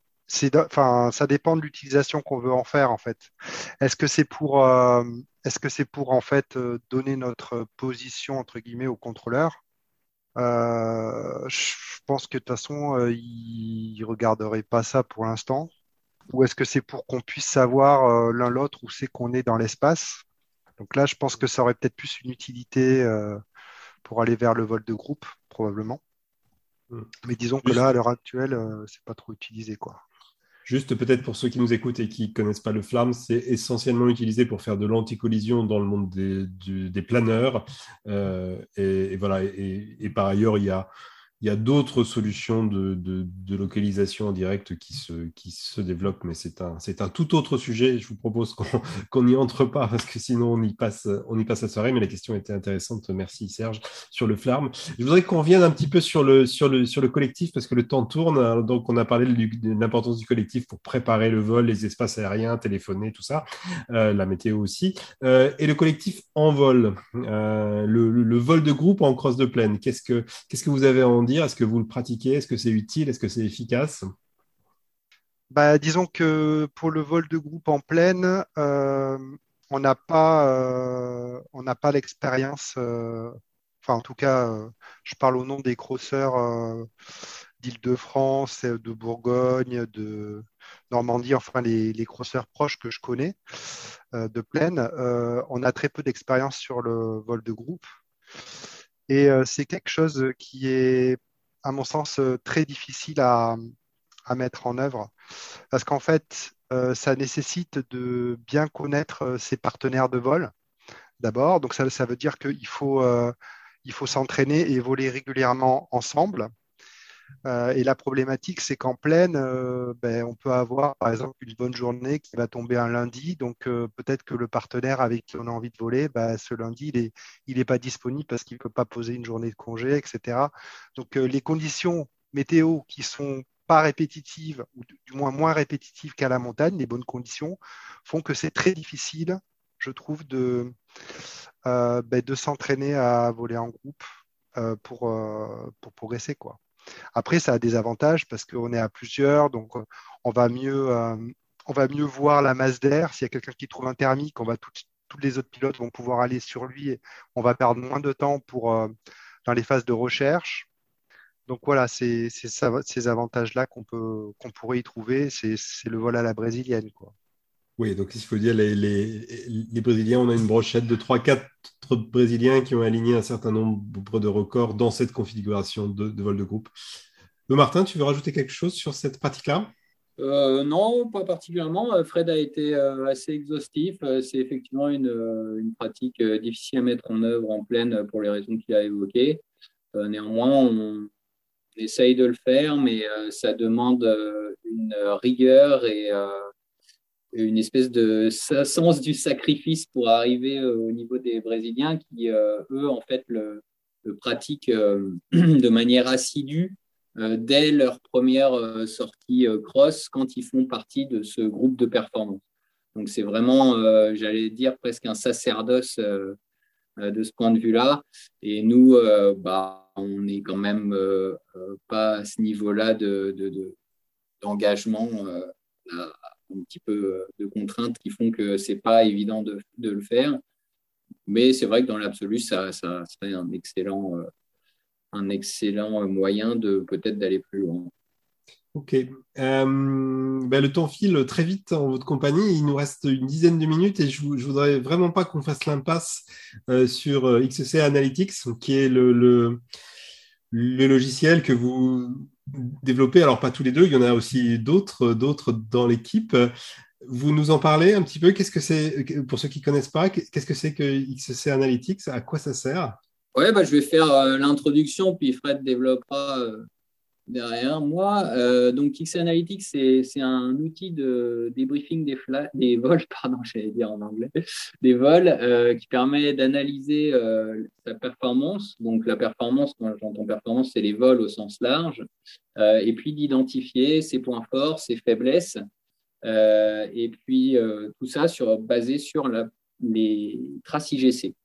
enfin, ça dépend de l'utilisation qu'on veut en faire en fait. Est-ce que c'est pour, euh, est-ce que c'est pour en fait euh, donner notre position entre guillemets au contrôleur? Euh, Je pense que de toute façon, il, ne regarderait pas ça pour l'instant. Ou est-ce que c'est pour qu'on puisse savoir l'un l'autre où c'est qu'on est dans l'espace? Donc là, je pense que ça aurait peut-être plus une utilité pour aller vers le vol de groupe probablement. Mm. Mais disons que là, à l'heure actuelle, euh, c'est pas trop utilisé, quoi. Juste peut-être pour ceux qui nous écoutent et qui ne connaissent pas le flamme, c'est essentiellement utilisé pour faire de l'anticollision dans le monde des, planeurs. Euh, et, voilà. et, par ailleurs, il y a il y a d'autres solutions de, de, localisation en direct qui se, qui se développent, mais c'est un, un tout autre sujet. Je vous propose qu'on [laughs] n'y entre pas parce que sinon on y passe, on y passe la soirée. Mais la question était intéressante. Merci Serge sur le flarm. Je voudrais qu'on revienne un petit peu sur le, sur le, sur le collectif parce que le temps tourne. Donc on a parlé de, l'importance du collectif pour préparer le vol, les espaces aériens, téléphoner, tout ça, euh, la météo aussi. Euh, et le collectif en vol, euh, le, le, vol de groupe en cross de plaine. Qu'est-ce que, qu'est-ce que vous avez en dire est-ce que vous le pratiquez? Est-ce que c'est utile? Est-ce que c'est efficace? Bah, disons que pour le vol de groupe en pleine, euh, on n'a pas, euh, pas l'expérience. Euh, enfin, en tout cas, je parle au nom des crosseurs d'Île-de-France, de Bourgogne, de Normandie, enfin les, les crosseurs proches que je connais de pleine. on a très peu d'expérience sur le vol de groupe. Et c'est quelque chose qui est, à mon sens, très difficile à, à mettre en œuvre. Parce qu'en fait, euh, ça nécessite de bien connaître euh, ses partenaires de vol d'abord. Donc ça, ça veut dire qu'il faut, euh, faut s'entraîner et voler régulièrement ensemble. Et la problématique, c'est qu'en pleine, ben, on peut avoir, par exemple, une bonne journée qui va tomber un lundi. Donc, peut-être que le partenaire avec qui on a envie de voler, ben, ce lundi, il n'est pas disponible parce qu'il ne peut pas poser une journée de congé, etc. Donc, les conditions météo qui sont pas répétitives, ou du moins moins répétitives qu'à la montagne, les bonnes conditions, font que c'est très difficile, je trouve, de, euh, ben, s'entraîner à voler en groupe euh, pour, euh, pour progresser. Quoi. Après, ça a des avantages parce qu'on est à plusieurs, donc on va mieux, on va mieux voir la masse d'air. S'il y a quelqu'un qui trouve un thermique, on va tous les autres pilotes vont pouvoir aller sur lui et on va perdre moins de temps pour, dans les phases de recherche. Donc voilà, c'est ces avantages-là qu'on pourrait y trouver. C'est le vol à la brésilienne, quoi. Oui, donc il faut dire, les, Brésiliens, on a une brochette de 3-4 Brésiliens qui ont aligné un certain nombre de records dans cette configuration de, vol de groupe. Le Martin, tu veux rajouter quelque chose sur cette pratique-là? Euh, non, pas particulièrement. Euh, Fred a été euh, assez exhaustif. C'est effectivement une, pratique difficile à mettre en œuvre en pleine pour les raisons qu'il a évoquées. néanmoins, on, essaye de le faire, mais euh, ça demande euh, une rigueur et euh, une espèce de sens du sacrifice pour arriver au niveau des Brésiliens qui, eux, en fait, le, pratiquent [clears throat] de manière assidue dès leur première sortie cross quand ils font partie de ce groupe de performance. Donc c'est vraiment, j'allais dire, presque un sacerdoce de ce point de vue-là. Et nous, bah, on n'est quand même euh, euh, pas à ce niveau-là d'engagement, de, euh, un petit peu de contraintes qui font que c'est pas évident de, le faire. Mais c'est vrai que dans l'absolu, ça, serait un excellent, un excellent moyen de peut-être d'aller plus loin. Ok. Ben, le temps file très vite en votre compagnie. Il nous reste une dizaine de minutes et je, ne voudrais vraiment pas qu'on fasse l'impasse sur XC Analytics, qui est le logiciel que vous développez, alors pas tous les deux, il y en a aussi d'autres, d'autres dans l'équipe. Vous nous en parlez un petit peu Qu'est-ce que c'est, pour ceux qui ne connaissent pas, qu'est-ce que c'est que XC Analytics À quoi ça sert? Ouais, bah, je vais faire euh, l'introduction, puis Fred développera euh, derrière moi. Euh, donc, X Analytics, c'est un outil de débriefing des, des [laughs] vols, pardon, j'allais dire en anglais, des vols, euh, qui permet d'analyser euh, sa performance. Donc, la performance, quand j'entends performance, c'est les vols au sens large, et puis d'identifier ses points forts, ses faiblesses, et puis tout ça sur, basé sur les traces IGC.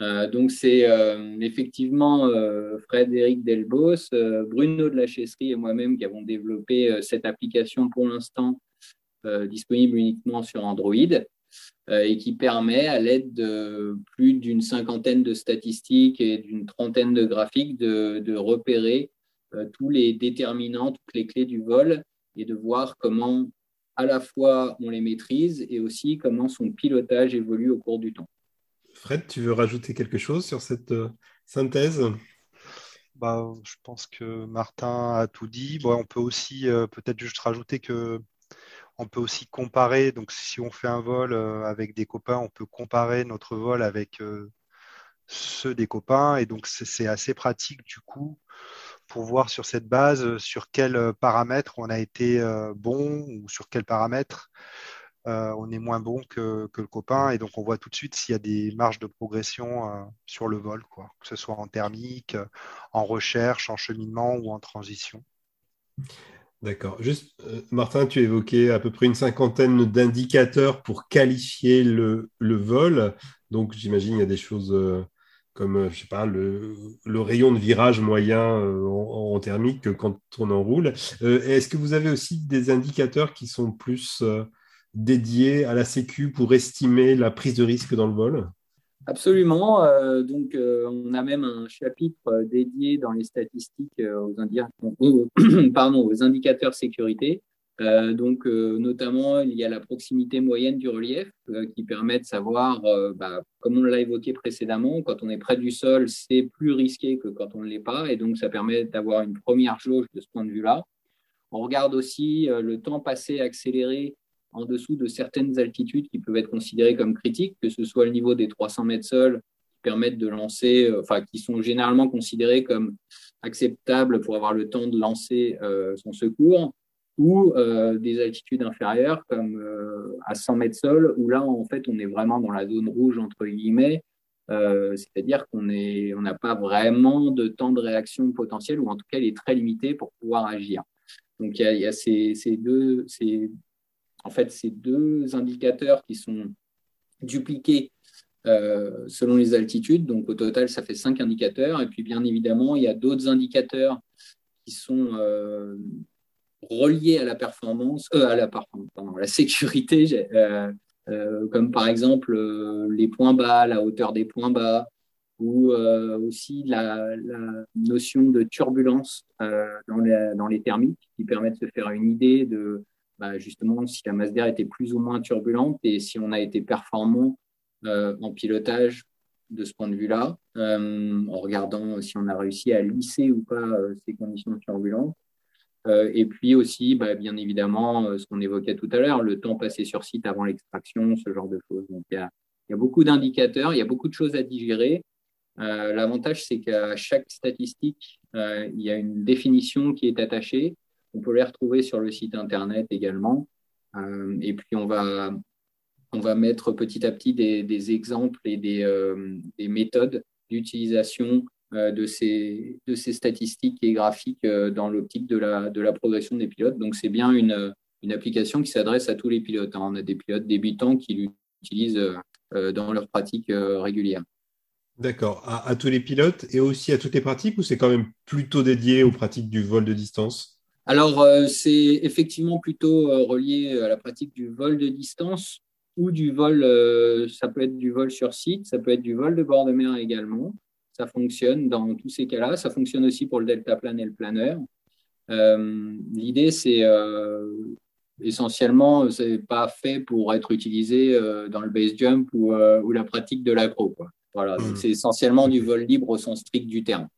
Euh, donc, c'est euh, effectivement euh, Frédéric Delbos, Bruno de la Chesserie et moi-même qui avons développé cette application pour l'instant disponible uniquement sur Android et qui permet, à l'aide de plus d'une cinquantaine de statistiques et d'une trentaine de graphiques, de, de repérer tous les déterminants, toutes les clés du vol et de voir comment à la fois on les maîtrise et aussi comment son pilotage évolue au cours du temps. Fred, tu veux rajouter quelque chose sur cette euh, synthèse? Bah, Je pense que Martin a tout dit. on peut aussi euh, peut-être juste rajouter que on peut aussi comparer. Donc, si on fait un vol euh, avec des copains, on peut comparer notre vol avec ceux des copains. Et donc, c'est assez pratique du coup pour voir sur cette base sur quels paramètres on a été bon ou sur quels paramètres euh, on est moins bon que, le copain et donc on voit tout de suite s'il y a des marges de progression euh, sur le vol, quoi, que ce soit en thermique, euh, en recherche, en cheminement ou en transition. D'accord. Juste, Martin, tu évoquais à peu près une cinquantaine d'indicateurs pour qualifier le, vol. Donc, j'imagine il y a des choses comme je sais pas le, rayon de virage moyen en, thermique quand on enroule. Est-ce que vous avez aussi des indicateurs qui sont plus dédiés à la Sécu pour estimer la prise de risque dans le vol Absolument. Euh, donc, euh, on a même un chapitre euh, dédié dans les statistiques aux, [coughs] pardon, indicateurs sécurité. donc, notamment, il y a la proximité moyenne du relief qui permet de savoir, bah, comme on l'a évoqué précédemment, quand on est près du sol, c'est plus risqué que quand on ne l'est pas. Et donc, ça permet d'avoir une première jauge de ce point de vue-là. On regarde aussi le temps passé accéléré en dessous de certaines altitudes qui peuvent être considérées comme critiques, que ce soit le niveau des 300 mètres sol qui permettent de lancer, euh, enfin qui sont généralement considérés comme acceptables pour avoir le temps de lancer euh, son secours, ou euh, des altitudes inférieures comme à 100 mètres sol, où là en fait on est vraiment dans la zone rouge entre guillemets, c'est-à-dire qu'on on n'a pas vraiment de temps de réaction potentiel, ou en tout cas il est très limité pour pouvoir agir. Donc il y a, ces, deux, en fait, ces deux indicateurs qui sont dupliqués euh, selon les altitudes. Donc, au total, ça fait cinq indicateurs. Et puis, bien évidemment, il y a d'autres indicateurs qui sont euh, reliés à la performance, euh, à la, la sécurité, comme par exemple les points bas, la hauteur des points bas, ou aussi la, notion de turbulence dans, dans les thermiques qui permet de se faire une idée de bah, justement si la masse d'air était plus ou moins turbulente et si on a été performant euh, en pilotage de ce point de vue-là, euh, en regardant si on a réussi à lisser ou pas euh, ces conditions turbulantes. et puis aussi, bah, bien évidemment, ce qu'on évoquait tout à l'heure, le temps passé sur site avant l'extraction, ce genre de choses. Donc, il y a beaucoup d'indicateurs, il y a beaucoup de choses à digérer. L'avantage, c'est qu'à chaque statistique, il y a une définition qui est attachée on peut les retrouver sur le site internet également. Euh, et puis, on va, on va mettre petit à petit des, exemples et des, euh, méthodes d'utilisation euh, de, ces, de ces statistiques et graphiques dans l'optique de la, de la progression des pilotes. Donc, c'est bien une, une application qui s'adresse à tous les pilotes. Hein. On a des pilotes débutants qui l'utilisent dans leur pratique régulière. D'accord. À, tous les pilotes et aussi à toutes les pratiques ou c'est quand même plutôt dédié aux pratiques du vol de distance? Alors, euh, c'est effectivement plutôt euh, relié à la pratique du vol de distance ou du vol, euh, ça peut être du vol sur site, ça peut être du vol de bord de mer également. Ça fonctionne dans tous ces cas-là. Ça fonctionne aussi pour le deltaplane et le planeur. L'idée, c'est essentiellement, c'est pas fait pour être utilisé dans le base jump ou, la pratique de l'accro. Voilà, mmh. c'est essentiellement du vol libre au sens strict du terme.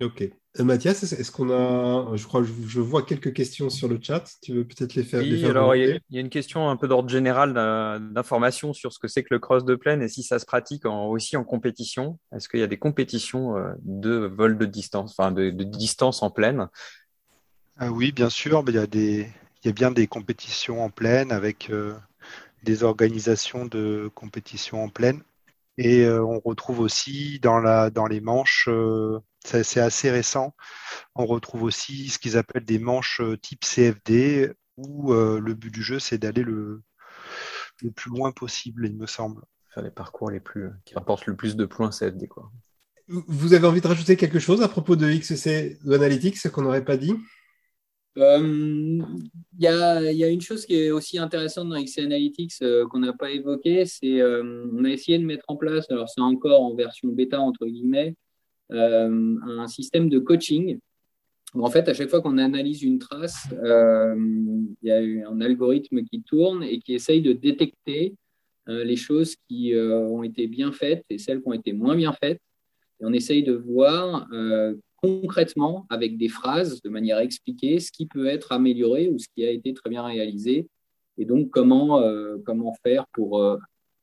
Ok. Euh, Mathias, est-ce qu'on a, je crois, je, vois quelques questions sur le chat. Tu veux peut-être les faire. Oui, alors il y, a une question un peu d'ordre général d'information sur ce que c'est que le cross de plaine et si ça se pratique aussi en compétition. Est-ce qu'il y a des compétitions euh, de vol de distance, enfin de, distance en plaine? Ah Oui, bien sûr. Il y a des, il y a bien des compétitions en plaine avec euh, des organisations de compétitions en plaine. Et on retrouve aussi dans, la, dans les manches c'est assez récent. On retrouve aussi ce qu'ils appellent des manches euh, type CFD, où euh, le but du jeu, c'est d'aller le, le plus loin possible, il me semble. Faire les parcours les plus qui rapportent le plus de points CFD. Quoi. Vous avez envie de rajouter quelque chose à propos de XC Analytics qu'on n'aurait pas dit? Euh, il y, a, une chose qui est aussi intéressante dans XC Analytics qu'on n'a pas évoqué, c'est on a essayé de mettre en place, alors c'est encore en version bêta entre guillemets, euh, un système de coaching. En fait, à chaque fois qu'on analyse une trace, euh, il y a un algorithme qui tourne et qui essaye de détecter euh, les choses qui ont été bien faites et celles qui ont été moins bien faites. Et on essaye de voir concrètement, avec des phrases, de manière expliquée, ce qui peut être amélioré ou ce qui a été très bien réalisé. Et donc, comment, comment faire pour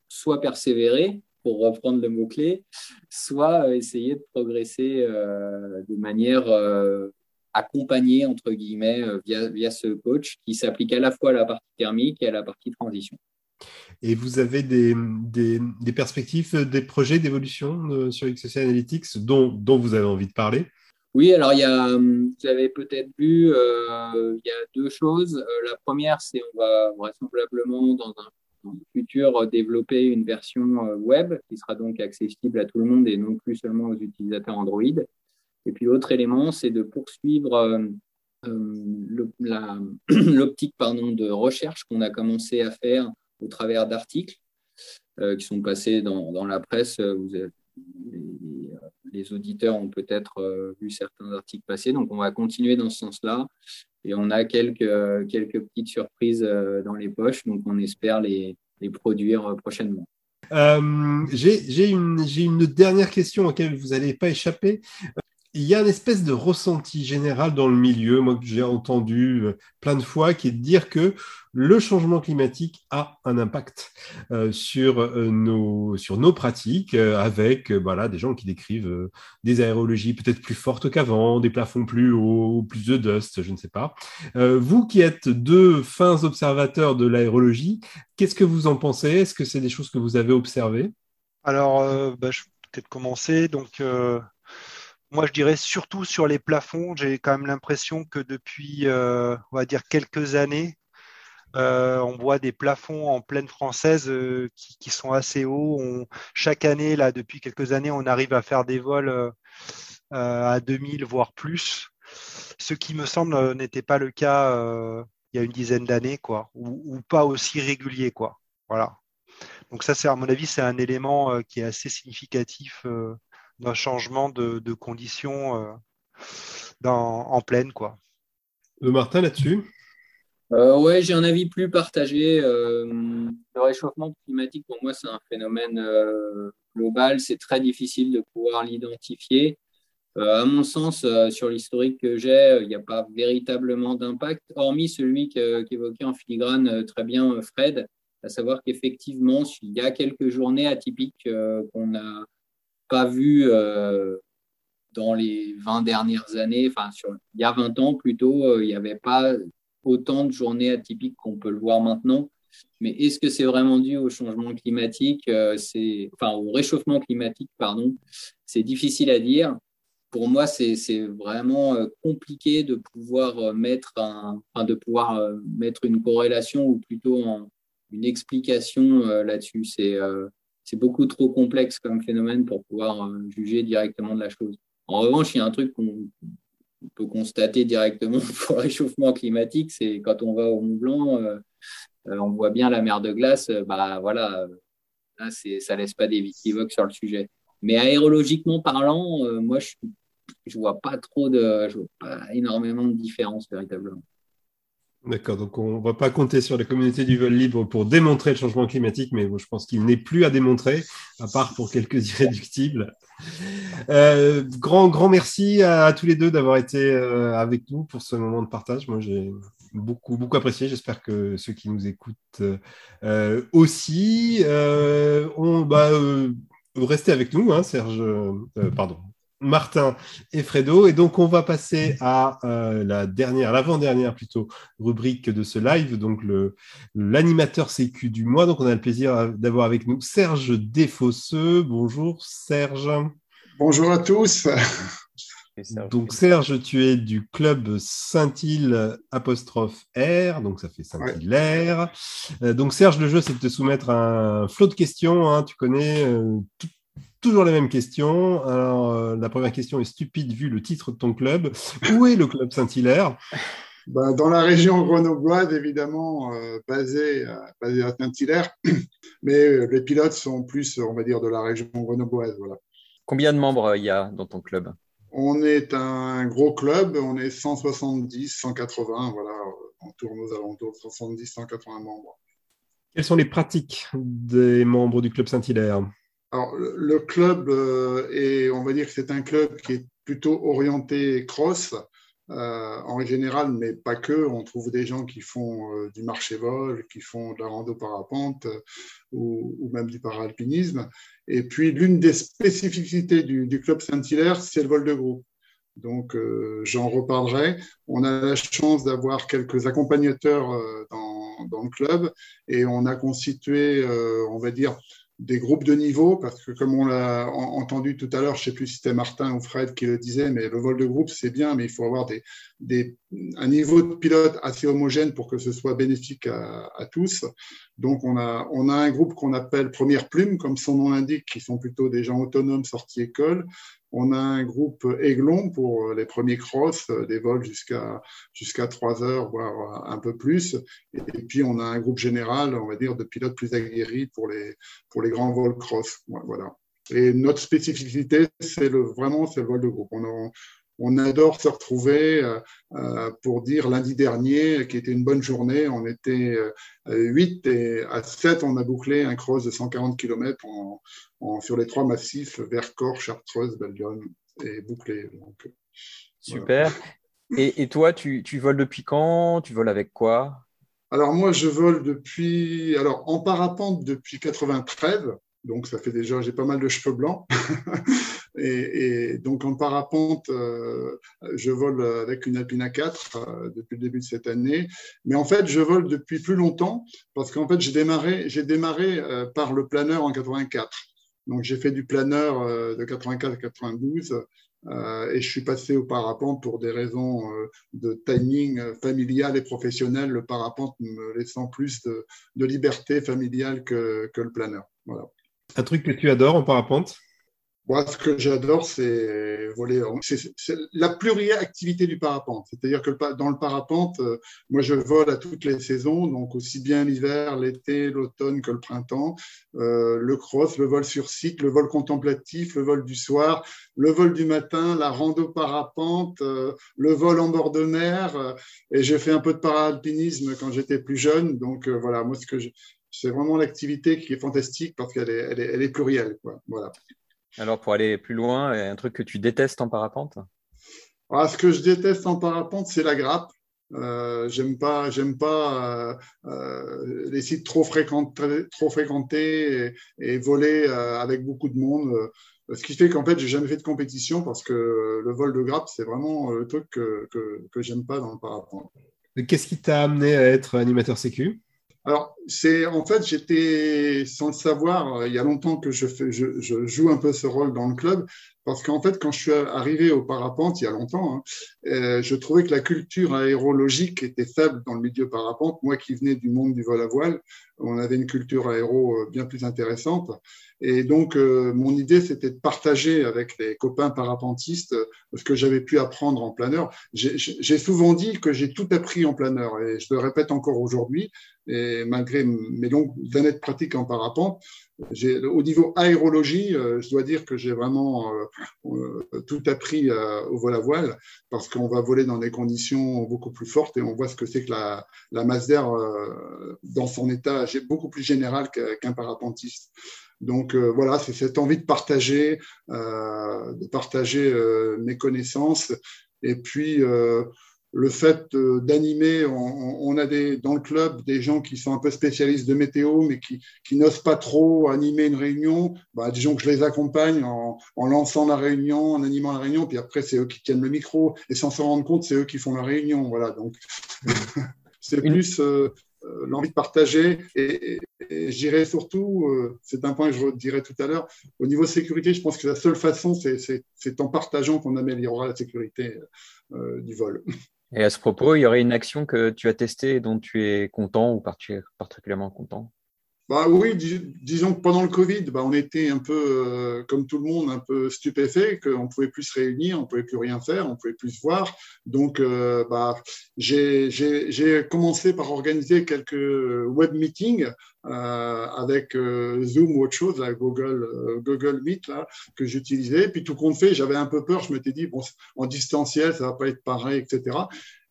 soit persévérer, pour reprendre le mot-clé, soit euh, essayer de progresser euh, de manière euh, accompagnée, entre guillemets, via, via ce coach qui s'applique à la fois à la partie thermique et à la partie transition. Et vous avez des, des, perspectives, des projets d'évolution sur XC Analytics dont, dont vous avez envie de parler? Oui, alors il y a, vous avez peut-être vu, il y a deux choses. la première, c'est on va vraisemblablement dans un futur développer une version web qui sera donc accessible à tout le monde et non plus seulement aux utilisateurs Android. Et puis l'autre élément, c'est de poursuivre [clears throat] l'optique de recherche qu'on a commencé à faire au travers d'articles qui sont passés dans, dans la presse. Vous avez, les auditeurs ont peut-être euh, vu certains articles passer. Donc, on va continuer dans ce sens-là. Et on a quelques, quelques petites surprises euh, dans les poches. Donc, on espère les, les produire euh, prochainement. J'ai une, une, dernière question auquel vous n'allez pas échapper il y a une espèce de ressenti général dans le milieu, moi que j'ai entendu euh, plein de fois, qui est de dire que le changement climatique a un impact euh, sur, euh, nos, sur nos pratiques, avec voilà, des gens qui décrivent des aérologies peut-être plus fortes qu'avant, des plafonds plus hauts, plus de dust, je ne sais pas. vous qui êtes deux fins observateurs de l'aérologie, qu'est-ce que vous en pensez? Est-ce que c'est des choses que vous avez observées? Alors, bah, je vais peut-être commencer. Donc, moi, je dirais surtout sur les plafonds, j'ai quand même l'impression que depuis, euh, on va dire, quelques années, euh, on voit des plafonds en pleine française euh, qui, sont assez hauts. chaque année, là, depuis quelques années, on arrive à faire des vols à 2000, voire plus. Ce qui me semble n'était pas le cas il y a une dizaine d'années, quoi, ou, ou, pas aussi régulier, quoi. Voilà. Donc ça, c'est à mon avis, c'est un élément qui est assez significatif d'un changement de, conditions euh, dans, en pleine. Quoi. Le Martin, là-dessus? Euh, Ouais, j'ai un avis plus partagé. Euh, le réchauffement climatique, pour moi, c'est un phénomène euh, global. C'est très difficile de pouvoir l'identifier. à mon sens, sur l'historique que j'ai, il n'y a pas véritablement d'impact, hormis celui qu'évoquait en filigrane très bien Fred, à savoir qu'effectivement, il y a quelques journées atypiques qu'on a pas vu euh, dans les 20 dernières années, enfin, il y a 20 ans plutôt, euh, il n'y avait pas autant de journées atypiques qu'on peut le voir maintenant. Mais est-ce que c'est vraiment dû au changement climatique, euh, c'est, enfin au réchauffement climatique, pardon? C'est difficile à dire. Pour moi, c'est vraiment compliqué de pouvoir mettre un, de pouvoir mettre une corrélation ou plutôt une explication là-dessus. C'est c'est beaucoup trop complexe comme phénomène pour pouvoir euh, juger directement de la chose. En revanche, il y a un truc qu'on peut constater directement [laughs] pour le réchauffement climatique, c'est quand on va au Mont Blanc, euh, euh, on voit bien la mer de glace, bah voilà, là, ça laisse pas d'équivoque sur le sujet. Mais aérologiquement parlant, moi, je, je vois pas trop de, je vois pas énormément de différence véritablement. D'accord, donc on ne va pas compter sur la communauté du vol libre pour démontrer le changement climatique, mais je pense qu'il n'est plus à démontrer, à part pour quelques [laughs] irréductibles. Euh, grand, grand merci à, tous les deux d'avoir été euh, avec nous pour ce moment de partage. Moi, j'ai beaucoup, beaucoup apprécié. J'espère que ceux qui nous écoutent euh, aussi. on, bah, restez avec nous, hein, Serge. pardon, Martin et Fredo. Et donc, on va passer à euh, la dernière, l'avant-dernière plutôt, rubrique de ce live, donc l'animateur sécu du mois. Donc, on a le plaisir d'avoir avec nous Serge Desfosseux. Bonjour Serge. Bonjour à tous. Donc Serge, tu es du club Saint-Île apostrophe R, donc ça fait Saint-Hilaire. Euh, donc Serge, le jeu, c'est de te soumettre un flot de questions. Hein. tu connais euh, Toujours les mêmes questions. Alors, euh, la première question est stupide vu le titre de ton club. Où est le club Saint-Hilaire? Ben, Dans la région grenobloise, évidemment, euh, basé, basé, à Saint-Hilaire. [clears throat] Mais euh, les pilotes sont plus, on va dire, de la région grenobloise. Voilà. Combien de membres il y a dans ton club? On est un gros club. On est 170, 180. Voilà, on tourne aux alentours de 70, 180 membres. Quelles sont les pratiques des membres du club Saint-Hilaire? Alors, le club euh, est, on va dire que c'est un club qui est plutôt orienté cross euh, en général, mais pas que. On trouve des gens qui font euh, du marché-vol, qui font de la rando parapente ou, même du paralpinisme. Et puis, l'une des spécificités du, du club Saint-Hilaire, c'est le vol de groupe. Donc, j'en reparlerai. On a la chance d'avoir quelques accompagnateurs dans, dans, le club et on a constitué, on va dire, des groupes de niveau, parce que comme on l'a entendu tout à l'heure, je ne sais plus si c'était Martin ou Fred qui le disait, mais le vol de groupe, c'est bien, mais il faut avoir des, des, un niveau de pilote assez homogène pour que ce soit bénéfique à, tous. Donc, on a, on a un groupe qu'on appelle Première Plume, comme son nom l'indique, qui sont plutôt des gens autonomes sortis école. On a un groupe Aiglon pour les premiers cross, des vols jusqu'à jusqu'à 3 heures, voire un peu plus. Et puis, on a un groupe général, on va dire, de pilotes plus aguerris pour les, pour les grands vols cross. Voilà. Et notre spécificité, c'est le, vraiment, c'est le vol de groupe. On adore se retrouver euh, euh, pour dire lundi dernier, qui était une bonne journée, on était euh, 8 et à 7, on a bouclé un cross de 140 km en, en, sur les trois massifs, Vercors, Chartreuse, Belgium et bouclé. Donc, Super. Voilà. Et, et, toi, tu, tu voles depuis quand? Tu voles avec quoi? Alors moi, je vole depuis, alors en parapente depuis 93, donc ça fait déjà, j'ai pas mal de cheveux blancs. [laughs] et, donc en parapente, euh, je vole avec une Alpina 4 euh, depuis le début de cette année. Mais en fait, je vole depuis plus longtemps parce qu'en fait, j'ai démarré, j'ai démarré euh, par le planeur en 84. Donc j'ai fait du planeur de 84 à 92 euh, et je suis passé au parapente pour des raisons de timing familial et professionnel, le parapente me laissant plus de, de liberté familiale que, que, le planeur. Voilà. Un truc que tu adores en parapente? Moi, ce que j'adore, c'est voler. C'est la pluriactivité du parapente. C'est-à-dire que dans le parapente, euh, moi, je vole à toutes les saisons, donc aussi bien l'hiver, l'été, l'automne que le printemps. Euh, le cross, le vol sur site, le vol contemplatif, le vol du soir, le vol du matin, la rando parapente, euh, le vol en bord de mer. Et j'ai fait un peu de paralpinisme quand j'étais plus jeune. Donc voilà, moi, ce que c'est vraiment l'activité qui est fantastique parce qu'elle est, elle est, elle est plurielle. Voilà. Alors, pour aller plus loin, un truc que tu détestes en parapente? Ah, Ce que je déteste en parapente, c'est la grappe. Euh, j'aime pas, j'aime pas euh, euh, les sites trop fréquentés, trop fréquentés et, et voler euh, avec beaucoup de monde. Ce qui fait qu'en fait, j'ai jamais fait de compétition parce que le vol de grappe, c'est vraiment le truc que, que, que j'aime pas dans le parapente. Qu'est-ce qui t'a amené à être animateur sécu? Alors, c'est en fait, j'étais sans le savoir, il y a longtemps que je, fais, je, je, joue un peu ce rôle dans le club, parce qu'en fait, quand je suis arrivé au parapente, il y a longtemps, hein, euh, je trouvais que la culture aérologique était faible dans le milieu parapente. Moi qui venais du monde du vol à voile, on avait une culture aéro bien plus intéressante. Et donc, euh, mon idée, c'était de partager avec les copains parapentistes ce que j'avais pu apprendre en planeur. J'ai souvent dit que j'ai tout appris en planeur, et je le répète encore aujourd'hui. Et malgré mes longues années de pratique en parapente, au niveau aérologie, euh, je dois dire que j'ai vraiment euh, euh, tout appris au vol à voile parce qu'on va voler dans des conditions beaucoup plus fortes et on voit ce que c'est que la, la masse d'air dans son état beaucoup plus général qu'un parapentiste. Donc voilà, c'est cette envie de partager, de partager mes connaissances et puis le fait d'animer, on, on, a des, dans le club des gens qui sont un peu spécialistes de météo, mais qui, qui n'osent pas trop animer une réunion. Bah, disons que je les accompagne en, en, lançant la réunion, en animant la réunion, puis après c'est eux qui tiennent le micro, et sans se rendre compte, c'est eux qui font la réunion. Voilà, donc [laughs] c'est plus euh, l'envie de partager. Et, et, et je dirais surtout, euh, c'est un point que je dirais tout à l'heure, au niveau sécurité, je pense que la seule façon, c'est en partageant qu'on améliorera la sécurité euh, du vol. Et à ce propos, il y aurait une action que tu as testée et dont tu es content ou particulièrement content? Bah oui, dis, disons que pendant le Covid, bah, on était un peu, euh, comme tout le monde, un peu stupéfait, qu'on ne pouvait plus se réunir, on ne pouvait plus rien faire, on ne pouvait plus se voir. Donc, euh, bah, j'ai commencé par organiser quelques web meetings euh, avec euh, Zoom ou autre chose, là, Google, euh, Google Meet, là, que j'utilisais. Puis tout compte fait, j'avais un peu peur, je m'étais dit, bon, en distanciel, ça va pas être pareil, etc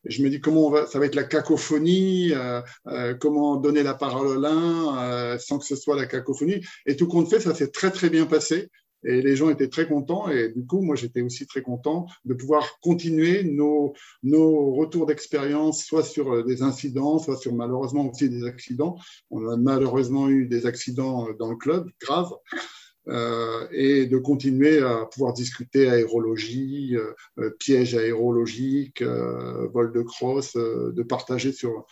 je me dis comment on va, ça va être la cacophonie, euh, euh, comment donner la parole l'un euh, sans que ce soit la cacophonie. Et tout compte fait, ça s'est très très bien passé. Et les gens étaient très contents. Et du coup, moi, j'étais aussi très content de pouvoir continuer nos, nos retours d'expérience, soit sur des incidents, soit sur malheureusement aussi des accidents. On a malheureusement eu des accidents dans le club, graves euh, et de continuer à pouvoir discuter aérologie, euh, pièges aérologiques, euh, vol de crosse, euh, de partager sur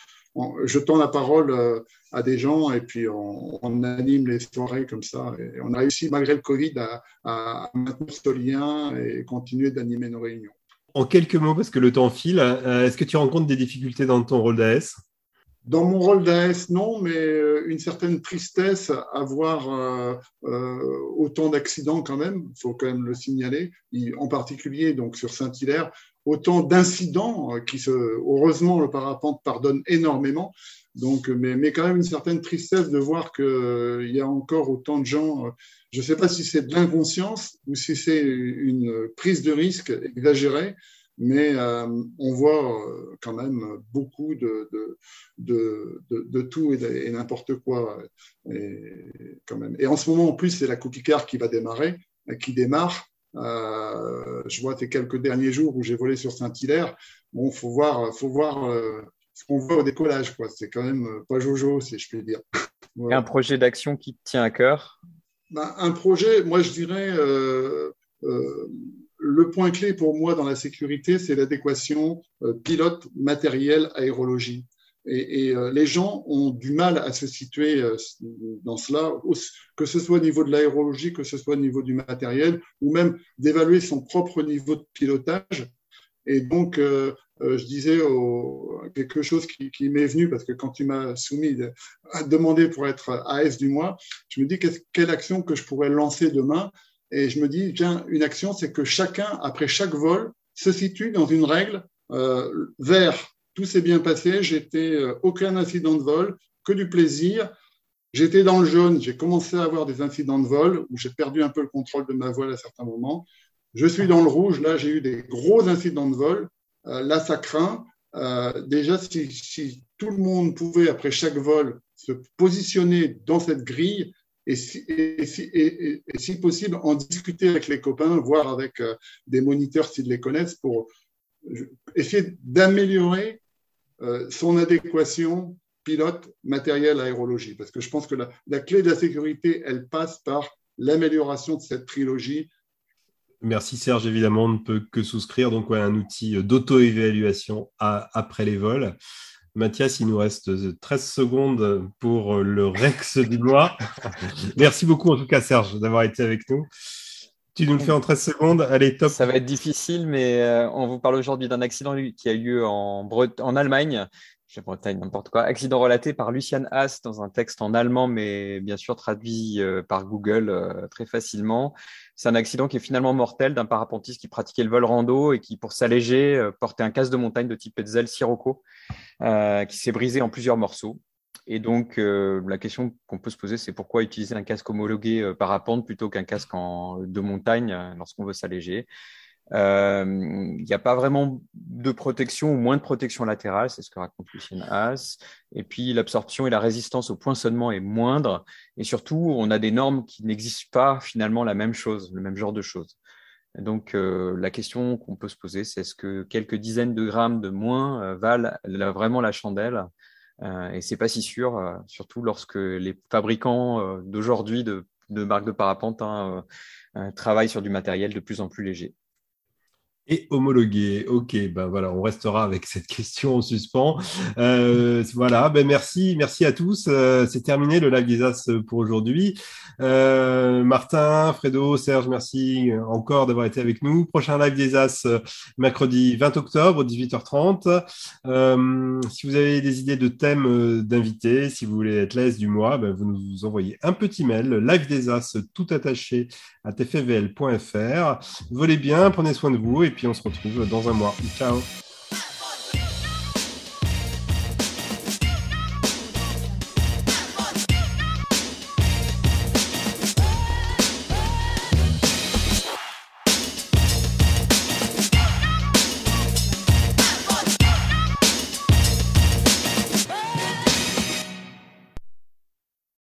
je tends la parole euh, à des gens et puis on, anime les soirées comme ça. Et on a réussi, malgré le Covid, à, à maintenir ce lien et continuer d'animer nos réunions. En quelques mots, parce que le temps file, euh, est-ce que tu rencontres des difficultés dans ton rôle d'AS? Dans mon rôle d'AS, non, mais euh, une certaine tristesse à voir euh, euh, autant d'accidents quand même, il faut quand même le signaler, en particulier donc sur Saint-Hilaire, autant d'incidents qui se, heureusement le parapente pardonne énormément, donc mais, mais quand même une certaine tristesse de voir qu'il y a encore autant de gens. Je ne sais pas si c'est de l'inconscience ou si c'est une prise de risque exagérée, mais euh, on voit euh, quand même beaucoup de, de, de, de tout et, n'importe quoi. Et, quand même. et en ce moment, en plus, c'est la cookie car qui va démarrer, qui démarre. Euh, je vois ces quelques derniers jours où j'ai volé sur Saint-Hilaire. Bon, faut voir, faut voir euh, ce qu'on voit au décollage. Quoi. C'est quand même pas Jojo, si je puis dire. [laughs] Un projet d'action qui te tient à cœur? Ben, Un projet, moi je dirais. Le point clé pour moi dans la sécurité, c'est l'adéquation euh, pilote-matériel-aérologie. Et, euh, les gens ont du mal à se situer euh, dans cela, que ce soit au niveau de l'aérologie, que ce soit au niveau du matériel, ou même d'évaluer son propre niveau de pilotage. Et donc, je disais quelque chose qui, m'est venu, parce que quand tu m'as soumis à demander pour être AS du mois, je me dis quelle action que je pourrais lancer demain et je me dis, tiens, une action, c'est que chacun, après chaque vol, se situe dans une règle euh, vert. Tout s'est bien passé, j'étais euh, aucun incident de vol, que du plaisir. J'étais dans le jaune, j'ai commencé à avoir des incidents de vol où j'ai perdu un peu le contrôle de ma voile à certains moments. Je suis dans le rouge, là j'ai eu des gros incidents de vol. Euh, là ça craint. Euh, déjà, si, tout le monde pouvait, après chaque vol, se positionner dans cette grille, et si, possible, en discuter avec les copains, voire avec euh, des moniteurs s'ils les connaissent, pour essayer d'améliorer euh, son adéquation pilote, matériel, aérologie. Parce que je pense que la, clé de la sécurité, elle passe par l'amélioration de cette trilogie. Merci Serge, évidemment, on ne peut que souscrire. Donc, un outil d'auto-évaluation après les vols. Mathias, il nous reste 13 secondes pour le Rex du mois. [laughs] Merci beaucoup en tout cas Serge d'avoir été avec nous. Tu nous le fais en 13 secondes. Allez, top. Ça va être difficile, mais euh, on vous parle aujourd'hui d'un accident qui a eu lieu en, en Allemagne. Je Bretagne, n'importe quoi. Accident relaté par Lucian Haas dans un texte en allemand, mais bien sûr traduit euh, par Google euh, très facilement. C'est un accident qui est finalement mortel d'un parapentiste qui pratiquait le vol rando et qui, pour s'alléger, euh, portait un casque de montagne de type Hetzel Sirocco, qui s'est brisé en plusieurs morceaux. Et donc, la question qu'on peut se poser, c'est pourquoi utiliser un casque homologué parapente plutôt qu'un casque de montagne lorsqu'on veut s'alléger? Il n'y a pas vraiment de protection ou moins de protection latérale, c'est ce que raconte Lucien Haas. Et puis l'absorption et la résistance au poinçonnement est moindre. Et surtout, on a des normes qui n'existent pas finalement la même chose, le même genre de choses. donc euh, la question qu'on peut se poser, c'est est-ce que quelques dizaines de grammes de moins euh, valent vraiment la chandelle? Euh, Et c'est pas si sûr, euh, surtout lorsque les fabricants euh, d'aujourd'hui de, de, marques de parapente hein, travaillent sur du matériel de plus en plus léger et homologué. Ok, ben voilà, on restera avec cette question en suspens. Euh, voilà, ben merci, merci à tous. Euh, c'est terminé le live des As pour aujourd'hui. Euh, Martin, Fredo, Serge, merci encore d'avoir été avec nous. Prochain live des As mercredi 20 octobre 18h30. si vous avez des idées de thèmes d'invités, si vous voulez être l'aise du mois, ben vous nous envoyez un petit mail, live des As tout attaché à tfvl.fr. Volez bien, prenez soin de vous et puis on se retrouve dans un mois. Ciao